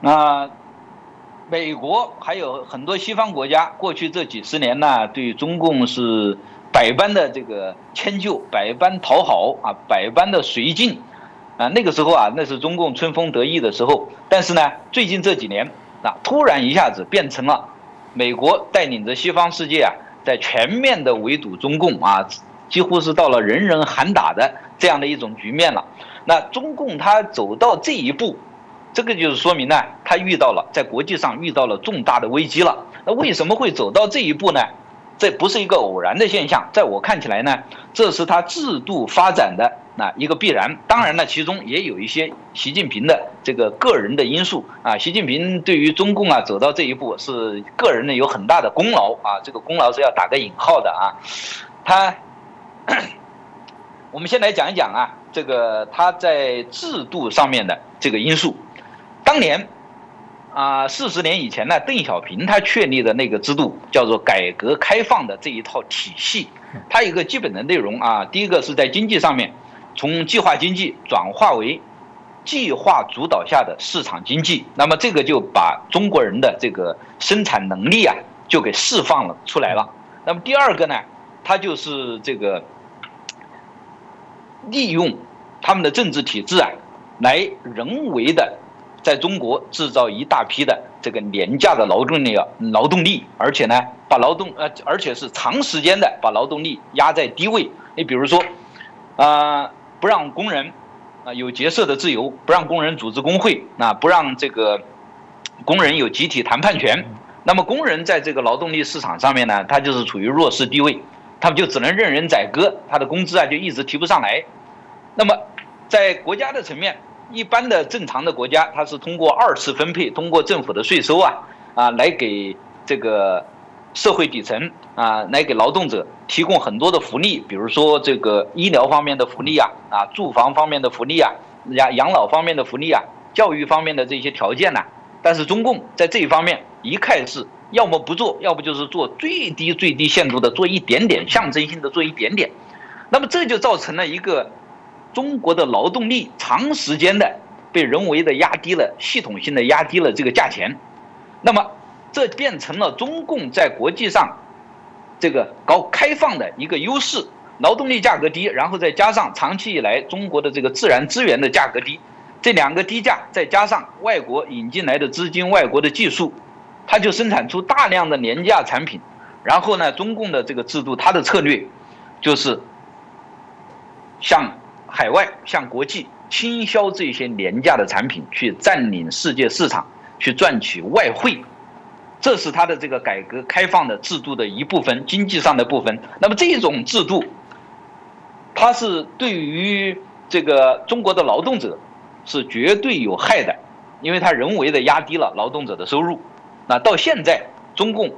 那美国还有很多西方国家，过去这几十年呢，对中共是百般的这个迁就，百般讨好啊，百般的绥靖啊。那个时候啊，那是中共春风得意的时候。但是呢，最近这几年啊，突然一下子变成了美国带领着西方世界啊。在全面的围堵中共啊，几乎是到了人人喊打的这样的一种局面了。那中共他走到这一步，这个就是说明呢，他遇到了在国际上遇到了重大的危机了。那为什么会走到这一步呢？这不是一个偶然的现象，在我看起来呢，这是他制度发展的。那一个必然，当然呢，其中也有一些习近平的这个个人的因素啊。习近平对于中共啊走到这一步，是个人呢有很大的功劳啊。这个功劳是要打个引号的啊。他，我们先来讲一讲啊，这个他在制度上面的这个因素。当年啊，四十年以前呢，邓小平他确立的那个制度叫做改革开放的这一套体系，它有一个基本的内容啊。第一个是在经济上面。从计划经济转化为计划主导下的市场经济，那么这个就把中国人的这个生产能力啊，就给释放了出来了。那么第二个呢，它就是这个利用他们的政治体制啊，来人为的在中国制造一大批的这个廉价的劳动力啊，劳动力，而且呢，把劳动呃，而且是长时间的把劳动力压在低位。你比如说，啊。不让工人啊有结社的自由，不让工人组织工会，啊不让这个工人有集体谈判权。那么工人在这个劳动力市场上面呢，他就是处于弱势地位，他们就只能任人宰割，他的工资啊就一直提不上来。那么在国家的层面，一般的正常的国家，它是通过二次分配，通过政府的税收啊啊来给这个社会底层啊，来给劳动者提供很多的福利，比如说这个医疗方面的福利啊，啊，住房方面的福利啊，养养老方面的福利啊，教育方面的这些条件呢。但是中共在这一方面一看是要么不做，要不就是做最低最低限度的做一点点，象征性的做一点点。那么这就造成了一个中国的劳动力长时间的被人为的压低了，系统性的压低了这个价钱。那么这变成了中共在国际上这个搞开放的一个优势，劳动力价格低，然后再加上长期以来中国的这个自然资源的价格低，这两个低价再加上外国引进来的资金、外国的技术，它就生产出大量的廉价产品。然后呢，中共的这个制度，它的策略就是向海外、向国际倾销这些廉价的产品，去占领世界市场，去赚取外汇。这是它的这个改革开放的制度的一部分，经济上的部分。那么这种制度，它是对于这个中国的劳动者是绝对有害的，因为它人为的压低了劳动者的收入。那到现在，中共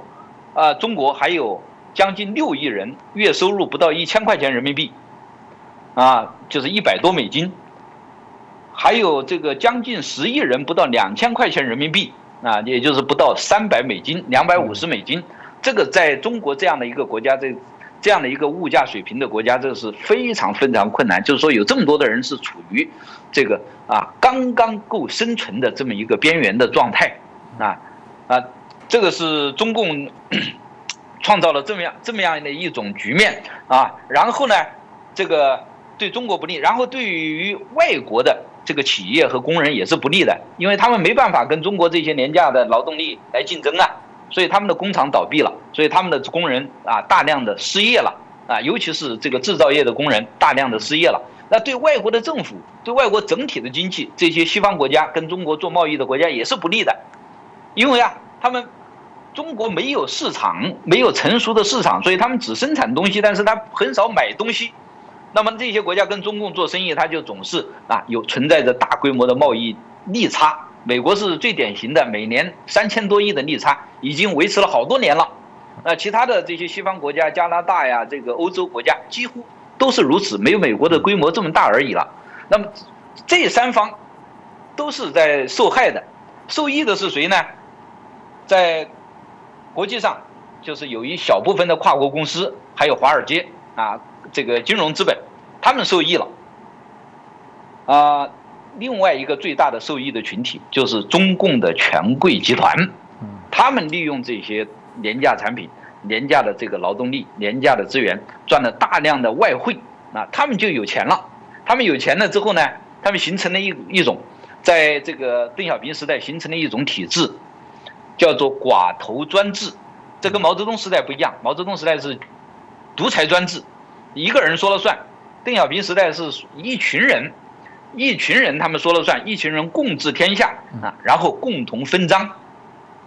啊，中国还有将近六亿人月收入不到一千块钱人民币，啊，就是一百多美金，还有这个将近十亿人不到两千块钱人民币。啊，也就是不到三百美金，两百五十美金，这个在中国这样的一个国家，这这样的一个物价水平的国家，这是非常非常困难。就是说，有这么多的人是处于这个啊刚刚够生存的这么一个边缘的状态，啊啊，这个是中共 创造了这么样这么样的一种局面啊。然后呢，这个对中国不利，然后对于外国的。这个企业和工人也是不利的，因为他们没办法跟中国这些廉价的劳动力来竞争啊，所以他们的工厂倒闭了，所以他们的工人啊大量的失业了啊，尤其是这个制造业的工人大量的失业了。那对外国的政府，对外国整体的经济，这些西方国家跟中国做贸易的国家也是不利的，因为啊，他们中国没有市场，没有成熟的市场，所以他们只生产东西，但是他很少买东西。那么这些国家跟中共做生意，它就总是啊有存在着大规模的贸易逆差。美国是最典型的，每年三千多亿的逆差，已经维持了好多年了。那其他的这些西方国家，加拿大呀，这个欧洲国家几乎都是如此，没有美国的规模这么大而已了。那么这三方都是在受害的，受益的是谁呢？在国际上，就是有一小部分的跨国公司，还有华尔街啊。这个金融资本，他们受益了，啊，另外一个最大的受益的群体就是中共的权贵集团，他们利用这些廉价产品、廉价的这个劳动力、廉价的资源，赚了大量的外汇，啊，他们就有钱了。他们有钱了之后呢，他们形成了一一种，在这个邓小平时代形成了一种体制，叫做寡头专制。这跟毛泽东时代不一样，毛泽东时代是独裁专制。一个人说了算，邓小平时代是一群人，一群人他们说了算，一群人共治天下啊，然后共同分赃。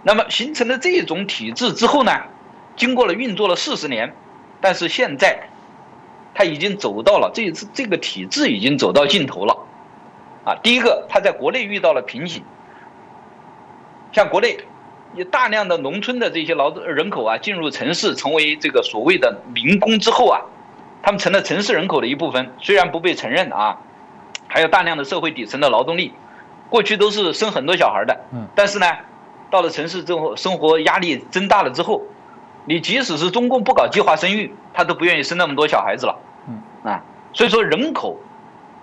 那么形成了这种体制之后呢，经过了运作了四十年，但是现在，他已经走到了这一次这个体制已经走到尽头了，啊，第一个他在国内遇到了瓶颈，像国内有大量的农村的这些劳动人口啊进入城市成为这个所谓的民工之后啊。他们成了城市人口的一部分，虽然不被承认啊，还有大量的社会底层的劳动力，过去都是生很多小孩的，嗯，但是呢，到了城市之后，生活压力增大了之后，你即使是中共不搞计划生育，他都不愿意生那么多小孩子了，嗯啊，所以说人口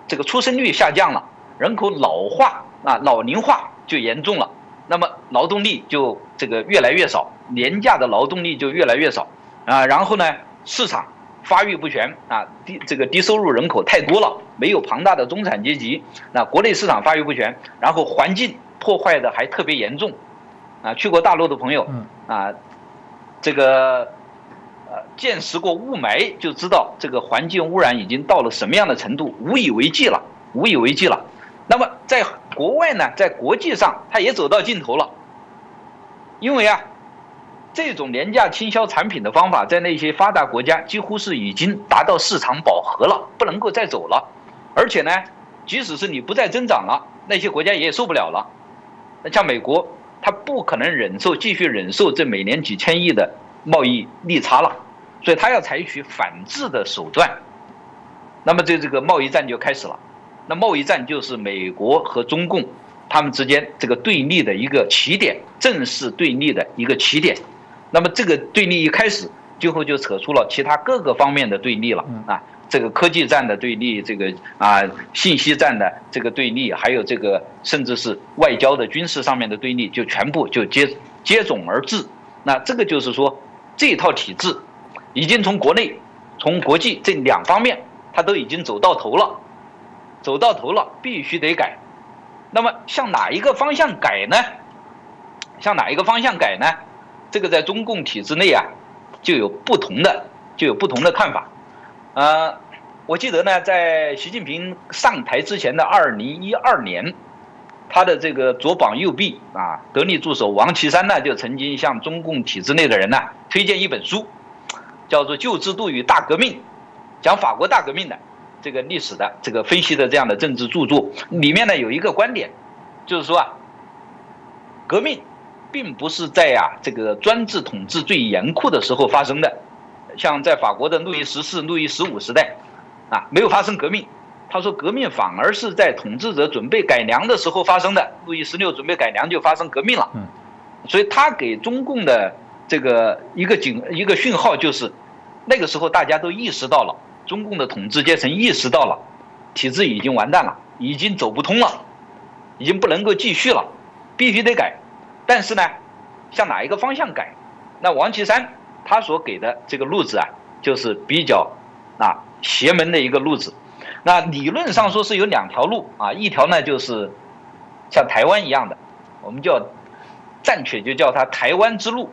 这个出生率下降了，人口老化啊，老龄化就严重了，那么劳动力就这个越来越少，廉价的劳动力就越来越少啊，然后呢，市场。发育不全啊，低这个低收入人口太多了，没有庞大的中产阶级。那国内市场发育不全，然后环境破坏的还特别严重，啊，去过大陆的朋友，啊，这个呃见识过雾霾就知道这个环境污染已经到了什么样的程度，无以为继了，无以为继了。那么在国外呢，在国际上它也走到尽头了，因为啊。这种廉价倾销产品的方法，在那些发达国家几乎是已经达到市场饱和了，不能够再走了。而且呢，即使是你不再增长了，那些国家也受不了了。那像美国，它不可能忍受继续忍受这每年几千亿的贸易逆差了，所以他要采取反制的手段。那么这这个贸易战就开始了。那贸易战就是美国和中共他们之间这个对立的一个起点，正式对立的一个起点。那么这个对立一开始，最后就扯出了其他各个方面的对立了啊。这个科技战的对立，这个啊信息战的这个对立，还有这个甚至是外交的军事上面的对立，就全部就接接踵而至。那这个就是说，这套体制已经从国内、从国际这两方面，它都已经走到头了，走到头了，必须得改。那么向哪一个方向改呢？向哪一个方向改呢？这个在中共体制内啊，就有不同的就有不同的看法。呃，我记得呢，在习近平上台之前的二零一二年，他的这个左膀右臂啊，得力助手王岐山呢，就曾经向中共体制内的人呢推荐一本书，叫做《旧制度与大革命》，讲法国大革命的这个历史的这个分析的这样的政治著作。里面呢有一个观点，就是说啊，革命并不是在呀这个专制统治最严酷的时候发生的。像在法国的路易十四、路易十五时代，啊，没有发生革命。他说，革命反而是在统治者准备改良的时候发生的。路易十六准备改良就发生革命了。嗯，所以他给中共的这个一个警一个讯号就是，那个时候大家都意识到了，中共的统治阶层意识到了，体制已经完蛋了，已经走不通了，已经不能够继续了，必须得改。但是呢，向哪一个方向改？那王岐山。他所给的这个路子啊，就是比较啊邪门的一个路子。那理论上说是有两条路啊，一条呢就是像台湾一样的，我们叫暂且就叫它台湾之路，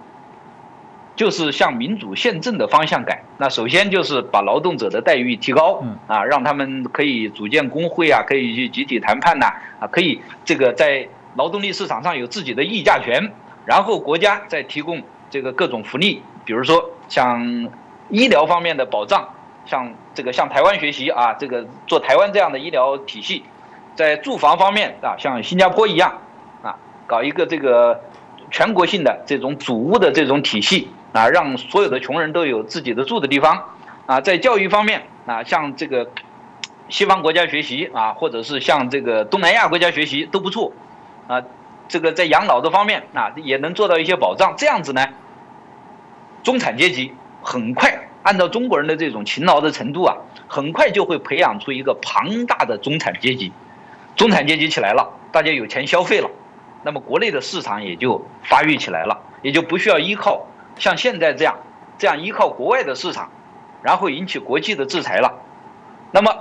就是向民主宪政的方向改。那首先就是把劳动者的待遇提高，啊，让他们可以组建工会啊，可以去集体谈判呐，啊，可以这个在劳动力市场上有自己的议价权，然后国家再提供这个各种福利。比如说像医疗方面的保障，像这个向台湾学习啊，这个做台湾这样的医疗体系，在住房方面啊，像新加坡一样啊，搞一个这个全国性的这种主屋的这种体系啊，让所有的穷人都有自己的住的地方啊。在教育方面啊，向这个西方国家学习啊，或者是向这个东南亚国家学习都不错啊。这个在养老的方面啊，也能做到一些保障，这样子呢。中产阶级很快按照中国人的这种勤劳的程度啊，很快就会培养出一个庞大的中产阶级。中产阶级起来了，大家有钱消费了，那么国内的市场也就发育起来了，也就不需要依靠像现在这样这样依靠国外的市场，然后引起国际的制裁了。那么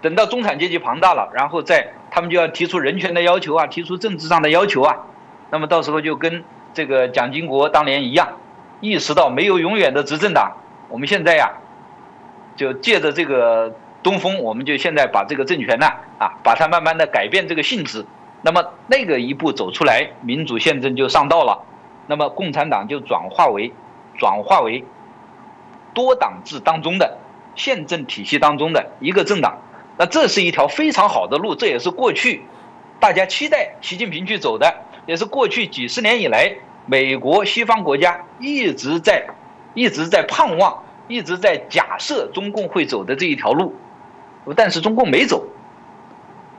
等到中产阶级庞大了，然后再他们就要提出人权的要求啊，提出政治上的要求啊，那么到时候就跟这个蒋经国当年一样。意识到没有永远的执政党，我们现在呀，就借着这个东风，我们就现在把这个政权呢，啊，把它慢慢的改变这个性质。那么那个一步走出来，民主宪政就上道了。那么共产党就转化为，转化为多党制当中的宪政体系当中的一个政党。那这是一条非常好的路，这也是过去大家期待习近平去走的，也是过去几十年以来。美国西方国家一直在，一直在盼望，一直在假设中共会走的这一条路，但是中共没走。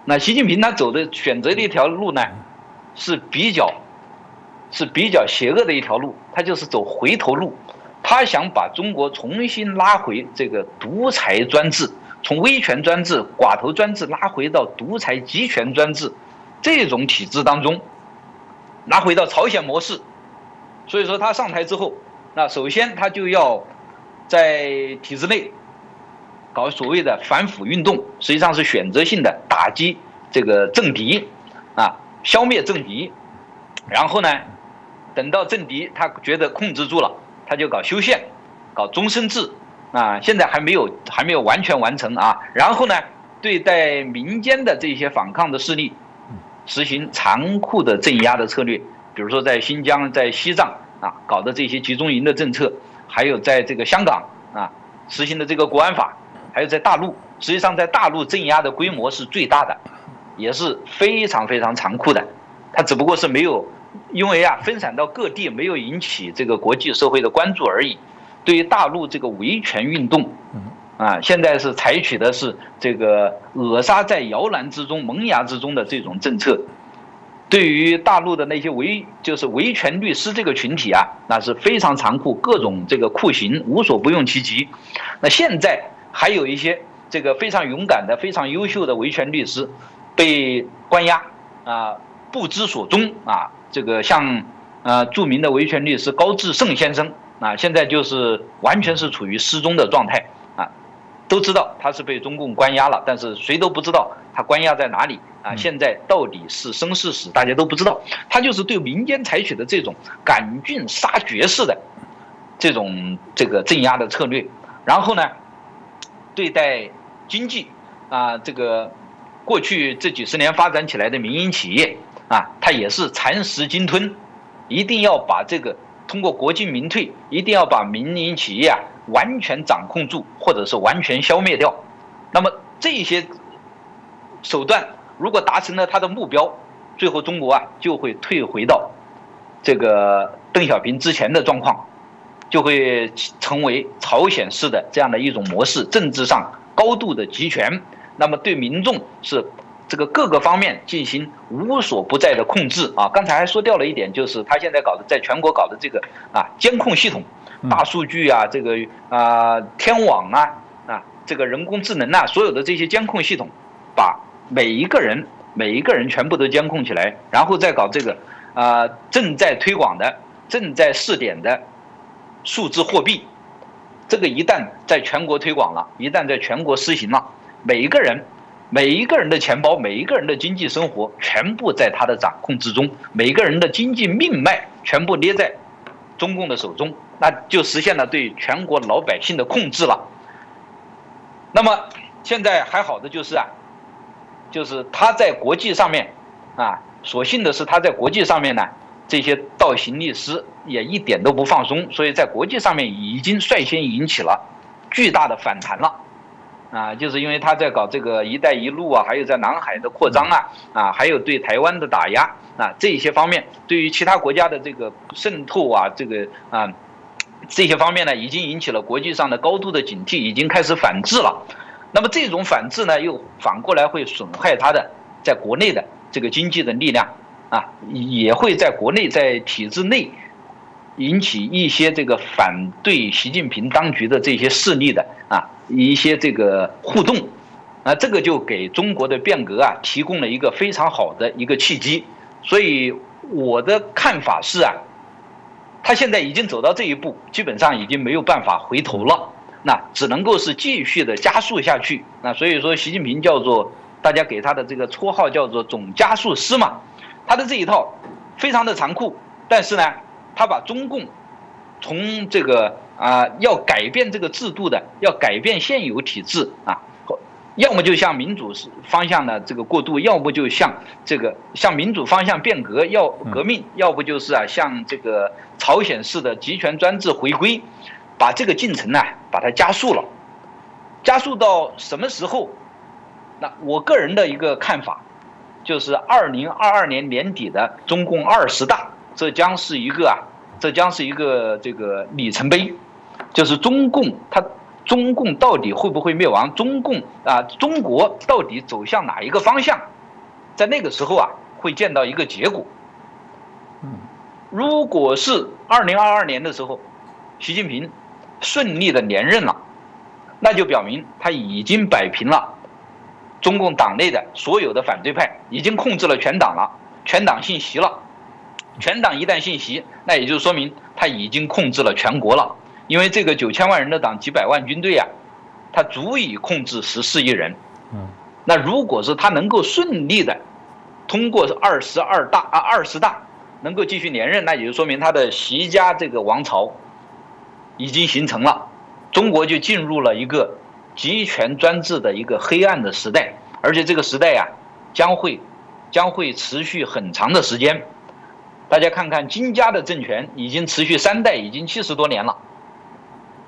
那习近平他走的选择的一条路呢，是比较，是比较邪恶的一条路，他就是走回头路，他想把中国重新拉回这个独裁专制，从威权专制、寡头专制拉回到独裁集权专制这种体制当中，拉回到朝鲜模式。所以说他上台之后，那首先他就要在体制内搞所谓的反腐运动，实际上是选择性的打击这个政敌，啊，消灭政敌，然后呢，等到政敌他觉得控制住了，他就搞修宪，搞终身制，啊，现在还没有还没有完全完成啊，然后呢，对待民间的这些反抗的势力，实行残酷的镇压的策略。比如说，在新疆、在西藏啊，搞的这些集中营的政策，还有在这个香港啊实行的这个国安法，还有在大陆，实际上在大陆镇压的规模是最大的，也是非常非常残酷的。它只不过是没有因为啊分散到各地没有引起这个国际社会的关注而已。对于大陆这个维权运动，啊，现在是采取的是这个扼杀在摇篮之中、萌芽之中的这种政策。对于大陆的那些维就是维权律师这个群体啊，那是非常残酷，各种这个酷刑无所不用其极。那现在还有一些这个非常勇敢的、非常优秀的维权律师被关押啊，不知所踪啊。这个像呃著名的维权律师高志胜先生啊，现在就是完全是处于失踪的状态啊，都知道他是被中共关押了，但是谁都不知道他关押在哪里。啊，现在到底是生是死，大家都不知道。他就是对民间采取的这种赶尽杀绝式的这种这个镇压的策略，然后呢，对待经济啊，这个过去这几十年发展起来的民营企业啊，他也是蚕食鲸吞，一定要把这个通过国进民退，一定要把民营企业啊完全掌控住，或者是完全消灭掉。那么这些手段。如果达成了他的目标，最后中国啊就会退回到这个邓小平之前的状况，就会成为朝鲜式的这样的一种模式，政治上高度的集权，那么对民众是这个各个方面进行无所不在的控制啊。刚才还说掉了一点，就是他现在搞的在全国搞的这个啊监控系统、大数据啊，这个啊天网啊啊这个人工智能啊，所有的这些监控系统，把。每一个人，每一个人全部都监控起来，然后再搞这个，啊，正在推广的、正在试点的数字货币，这个一旦在全国推广了，一旦在全国实行了，每一个人、每一个人的钱包、每一个人的经济生活全部在他的掌控之中，每一个人的经济命脉全部捏在中共的手中，那就实现了对全国老百姓的控制了。那么现在还好的就是啊。就是他在国际上面，啊，所幸的是他在国际上面呢，这些倒行逆施也一点都不放松，所以在国际上面已经率先引起了巨大的反弹了，啊，就是因为他在搞这个“一带一路”啊，还有在南海的扩张啊，啊，还有对台湾的打压啊，这些方面对于其他国家的这个渗透啊，这个啊，这些方面呢，已经引起了国际上的高度的警惕，已经开始反制了。那么这种反制呢，又反过来会损害他的在国内的这个经济的力量啊，也会在国内在体制内引起一些这个反对习近平当局的这些势力的啊一些这个互动啊，这个就给中国的变革啊提供了一个非常好的一个契机。所以我的看法是啊，他现在已经走到这一步，基本上已经没有办法回头了。那只能够是继续的加速下去。那所以说，习近平叫做大家给他的这个绰号叫做“总加速师”嘛。他的这一套非常的残酷，但是呢，他把中共从这个啊要改变这个制度的，要改变现有体制啊，要么就向民主方向的这个过渡，要不就向这个向民主方向变革要革命，要不就是啊向这个朝鲜式的集权专制回归。把这个进程呢，把它加速了，加速到什么时候？那我个人的一个看法，就是二零二二年年底的中共二十大，这将是一个啊，这将是一个这个里程碑，就是中共它中共到底会不会灭亡？中共啊，中国到底走向哪一个方向？在那个时候啊，会见到一个结果。嗯，如果是二零二二年的时候，习近平。顺利的连任了，那就表明他已经摆平了中共党内的所有的反对派，已经控制了全党了，全党信息了。全党一旦信习，那也就说明他已经控制了全国了。因为这个九千万人的党，几百万军队啊，他足以控制十四亿人。嗯，那如果是他能够顺利的通过二十二大啊二十大，能够继续连任，那也就说明他的习家这个王朝。已经形成了，中国就进入了一个集权专制的一个黑暗的时代，而且这个时代呀，将会将会持续很长的时间。大家看看金家的政权已经持续三代，已经七十多年了。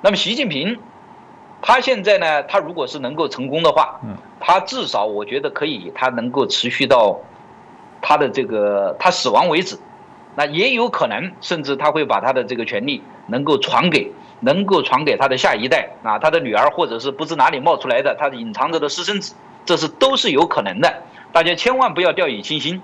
那么习近平，他现在呢，他如果是能够成功的话，他至少我觉得可以，他能够持续到他的这个他死亡为止。那也有可能，甚至他会把他的这个权利能够传给，能够传给他的下一代啊，他的女儿或者是不知哪里冒出来的他隐藏着的私生子，这是都是有可能的。大家千万不要掉以轻心。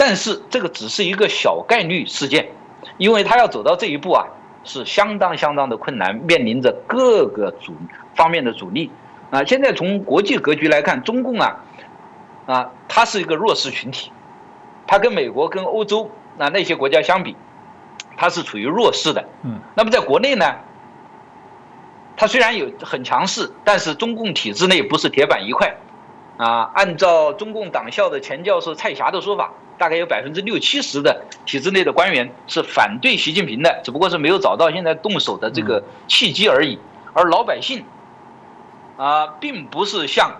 但是这个只是一个小概率事件，因为他要走到这一步啊，是相当相当的困难，面临着各个主方面的阻力啊。现在从国际格局来看，中共啊，啊，它是一个弱势群体。它跟美国、跟欧洲那那些国家相比，它是处于弱势的。嗯，那么在国内呢，它虽然有很强势，但是中共体制内不是铁板一块。啊，按照中共党校的前教授蔡霞的说法，大概有百分之六七十的体制内的官员是反对习近平的，只不过是没有找到现在动手的这个契机而已。而老百姓啊，并不是像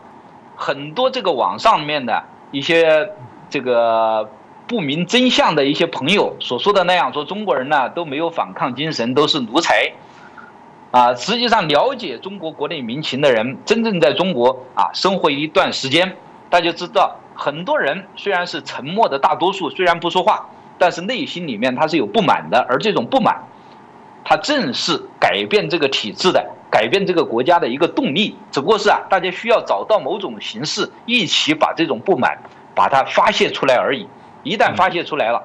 很多这个网上面的一些这个。不明真相的一些朋友所说的那样，说中国人呢都没有反抗精神，都是奴才，啊，实际上了解中国国内民情的人，真正在中国啊生活一段时间，大家知道，很多人虽然是沉默的大多数，虽然不说话，但是内心里面他是有不满的，而这种不满，他正是改变这个体制的、改变这个国家的一个动力。只不过是啊，大家需要找到某种形式，一起把这种不满把它发泄出来而已。一旦发泄出来了，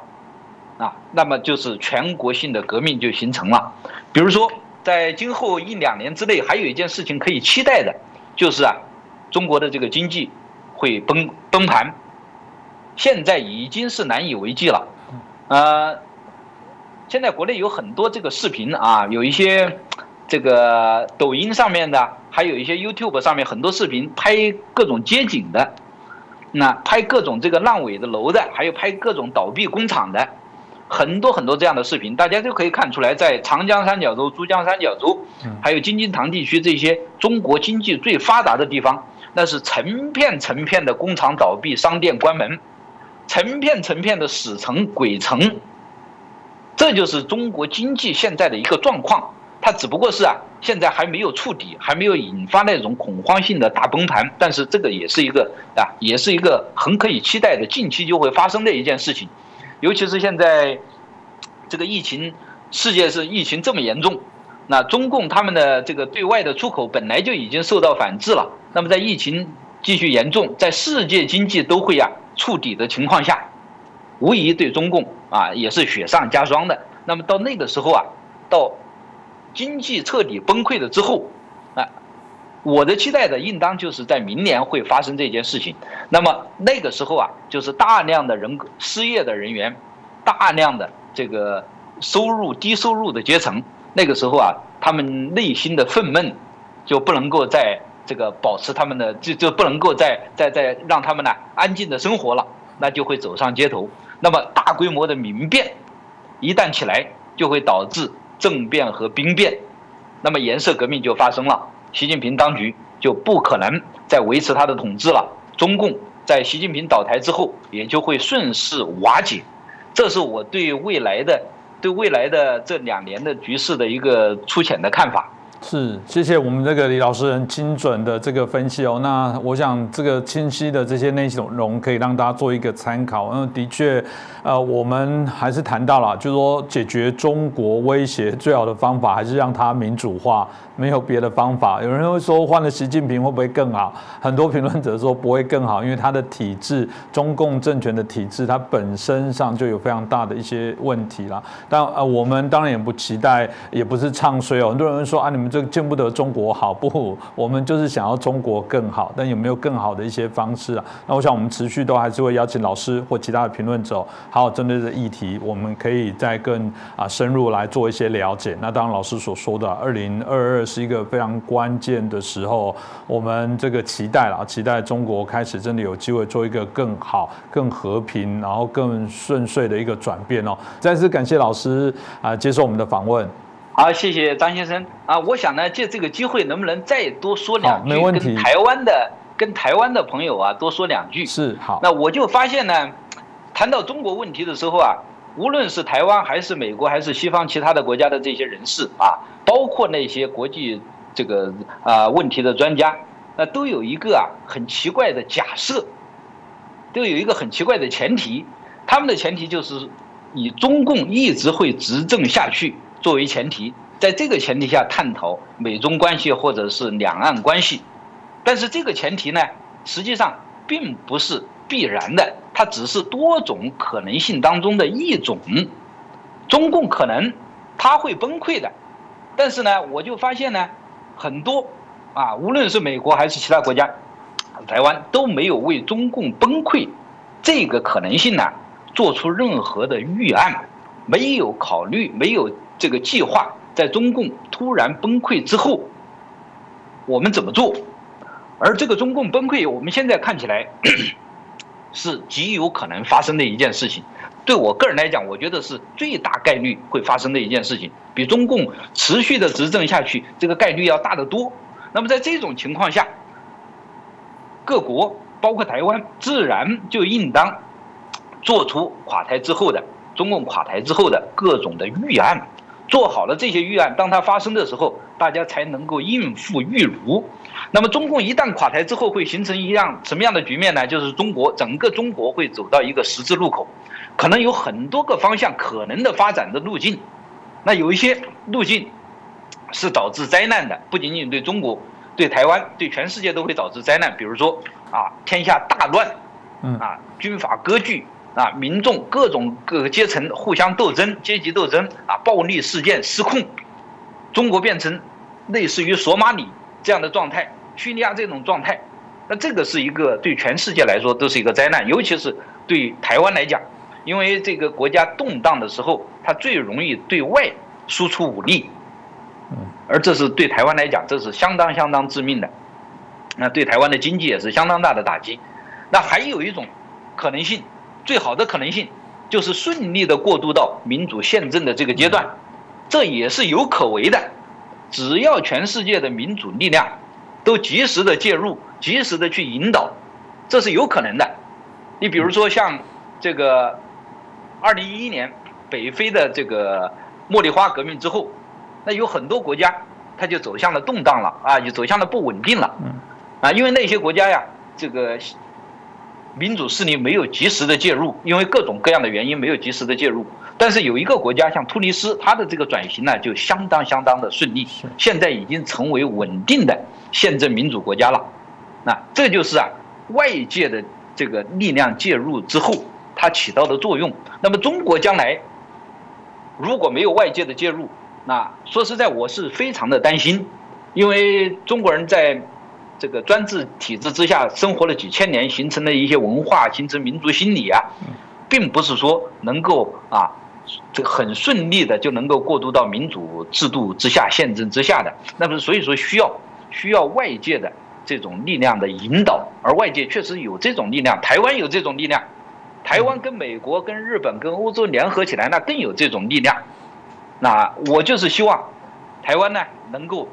啊，那么就是全国性的革命就形成了。比如说，在今后一两年之内，还有一件事情可以期待的，就是啊，中国的这个经济会崩崩盘，现在已经是难以为继了。呃，现在国内有很多这个视频啊，有一些这个抖音上面的，还有一些 YouTube 上面很多视频拍各种街景的。那拍各种这个烂尾的楼的，还有拍各种倒闭工厂的，很多很多这样的视频，大家就可以看出来，在长江三角洲、珠江三角洲，还有京津唐地区这些中国经济最发达的地方，那是成片成片的工厂倒闭、商店关门，成片成片的死城、鬼城，这就是中国经济现在的一个状况。它只不过是啊，现在还没有触底，还没有引发那种恐慌性的大崩盘，但是这个也是一个啊，也是一个很可以期待的，近期就会发生的一件事情。尤其是现在这个疫情，世界是疫情这么严重，那中共他们的这个对外的出口本来就已经受到反制了，那么在疫情继续严重，在世界经济都会啊触底的情况下，无疑对中共啊也是雪上加霜的。那么到那个时候啊，到。经济彻底崩溃了之后，啊，我的期待的应当就是在明年会发生这件事情。那么那个时候啊，就是大量的人失业的人员，大量的这个收入低收入的阶层，那个时候啊，他们内心的愤懑就不能够在这个保持他们的就就不能够再再再让他们呢安静的生活了，那就会走上街头。那么大规模的民变一旦起来，就会导致。政变和兵变，那么颜色革命就发生了，习近平当局就不可能再维持他的统治了。中共在习近平倒台之后，也就会顺势瓦解。这是我对未来的、对未来的这两年的局势的一个粗浅的看法。是，谢谢我们这个李老师很精准的这个分析哦。那我想这个清晰的这些内容可以让大家做一个参考。那，的确。呃，我们还是谈到了，就是说解决中国威胁最好的方法还是让它民主化，没有别的方法。有人会说换了习近平会不会更好？很多评论者说不会更好，因为他的体制，中共政权的体制，它本身上就有非常大的一些问题了。但呃，我们当然也不期待，也不是唱衰哦。很多人说啊，你们这见不得中国好，不，我们就是想要中国更好。但有没有更好的一些方式啊？那我想我们持续都还是会邀请老师或其他的评论者。好，针对这议题，我们可以再更啊深入来做一些了解。那当然，老师所说的二零二二是一个非常关键的时候，我们这个期待了，期待中国开始真的有机会做一个更好、更和平，然后更顺遂的一个转变哦。再次感谢老师啊，接受我们的访问。好，谢谢张先生啊。我想呢，借这个机会，能不能再多说两句，跟台湾的跟台湾的朋友啊多说两句？是好。那我就发现呢。谈到中国问题的时候啊，无论是台湾还是美国还是西方其他的国家的这些人士啊，包括那些国际这个啊问题的专家，那都有一个啊很奇怪的假设，都有一个很奇怪的前提，他们的前提就是以中共一直会执政下去作为前提，在这个前提下探讨美中关系或者是两岸关系，但是这个前提呢，实际上并不是必然的，它只是多种可能性当中的一种。中共可能他会崩溃的，但是呢，我就发现呢，很多啊，无论是美国还是其他国家，台湾都没有为中共崩溃这个可能性呢做出任何的预案，没有考虑，没有这个计划，在中共突然崩溃之后，我们怎么做？而这个中共崩溃，我们现在看起来 是极有可能发生的一件事情。对我个人来讲，我觉得是最大概率会发生的一件事情，比中共持续的执政下去这个概率要大得多。那么在这种情况下，各国包括台湾，自然就应当做出垮台之后的中共垮台之后的各种的预案，做好了这些预案，当它发生的时候，大家才能够应付预如。那么中共一旦垮台之后，会形成一样什么样的局面呢？就是中国整个中国会走到一个十字路口。可能有很多个方向可能的发展的路径，那有一些路径是导致灾难的，不仅仅对中国、对台湾、对全世界都会导致灾难。比如说啊，天下大乱，啊，军阀割据，啊，民众各种各个阶层互相斗争、阶级斗争，啊，暴力事件失控，中国变成类似于索马里这样的状态，叙利亚这种状态，那这个是一个对全世界来说都是一个灾难，尤其是对台湾来讲。因为这个国家动荡的时候，它最容易对外输出武力，而这是对台湾来讲，这是相当相当致命的，那对台湾的经济也是相当大的打击。那还有一种可能性，最好的可能性就是顺利的过渡到民主宪政的这个阶段，这也是有可为的。只要全世界的民主力量都及时的介入，及时的去引导，这是有可能的。你比如说像这个。二零一一年北非的这个茉莉花革命之后，那有很多国家，它就走向了动荡了啊，就走向了不稳定了。啊，因为那些国家呀，这个民主势力没有及时的介入，因为各种各样的原因没有及时的介入。但是有一个国家像突尼斯，它的这个转型呢就相当相当的顺利，现在已经成为稳定的宪政民主国家了。那这就是啊，外界的这个力量介入之后。它起到的作用。那么中国将来如果没有外界的介入，那说实在，我是非常的担心，因为中国人在这个专制体制之下生活了几千年，形成的一些文化，形成民族心理啊，并不是说能够啊这个很顺利的就能够过渡到民主制度之下、宪政之下的。那么所以说需要需要外界的这种力量的引导，而外界确实有这种力量，台湾有这种力量。台湾跟美国、跟日本、跟欧洲联合起来，那更有这种力量。那我就是希望，台湾呢能够，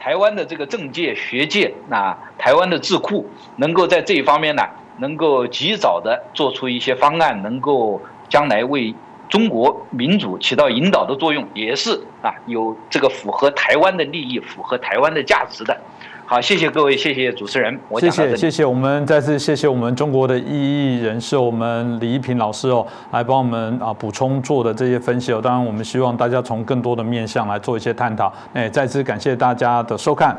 台湾的这个政界、学界，那台湾的智库能够在这一方面呢，能够及早的做出一些方案，能够将来为中国民主起到引导的作用，也是啊有这个符合台湾的利益、符合台湾的价值的。好，谢谢各位，谢谢主持人。谢谢，谢谢。我们再次谢谢我们中国的异议人士，我们李一平老师哦，来帮我们啊补充做的这些分析哦。当然，我们希望大家从更多的面向来做一些探讨。哎，再次感谢大家的收看。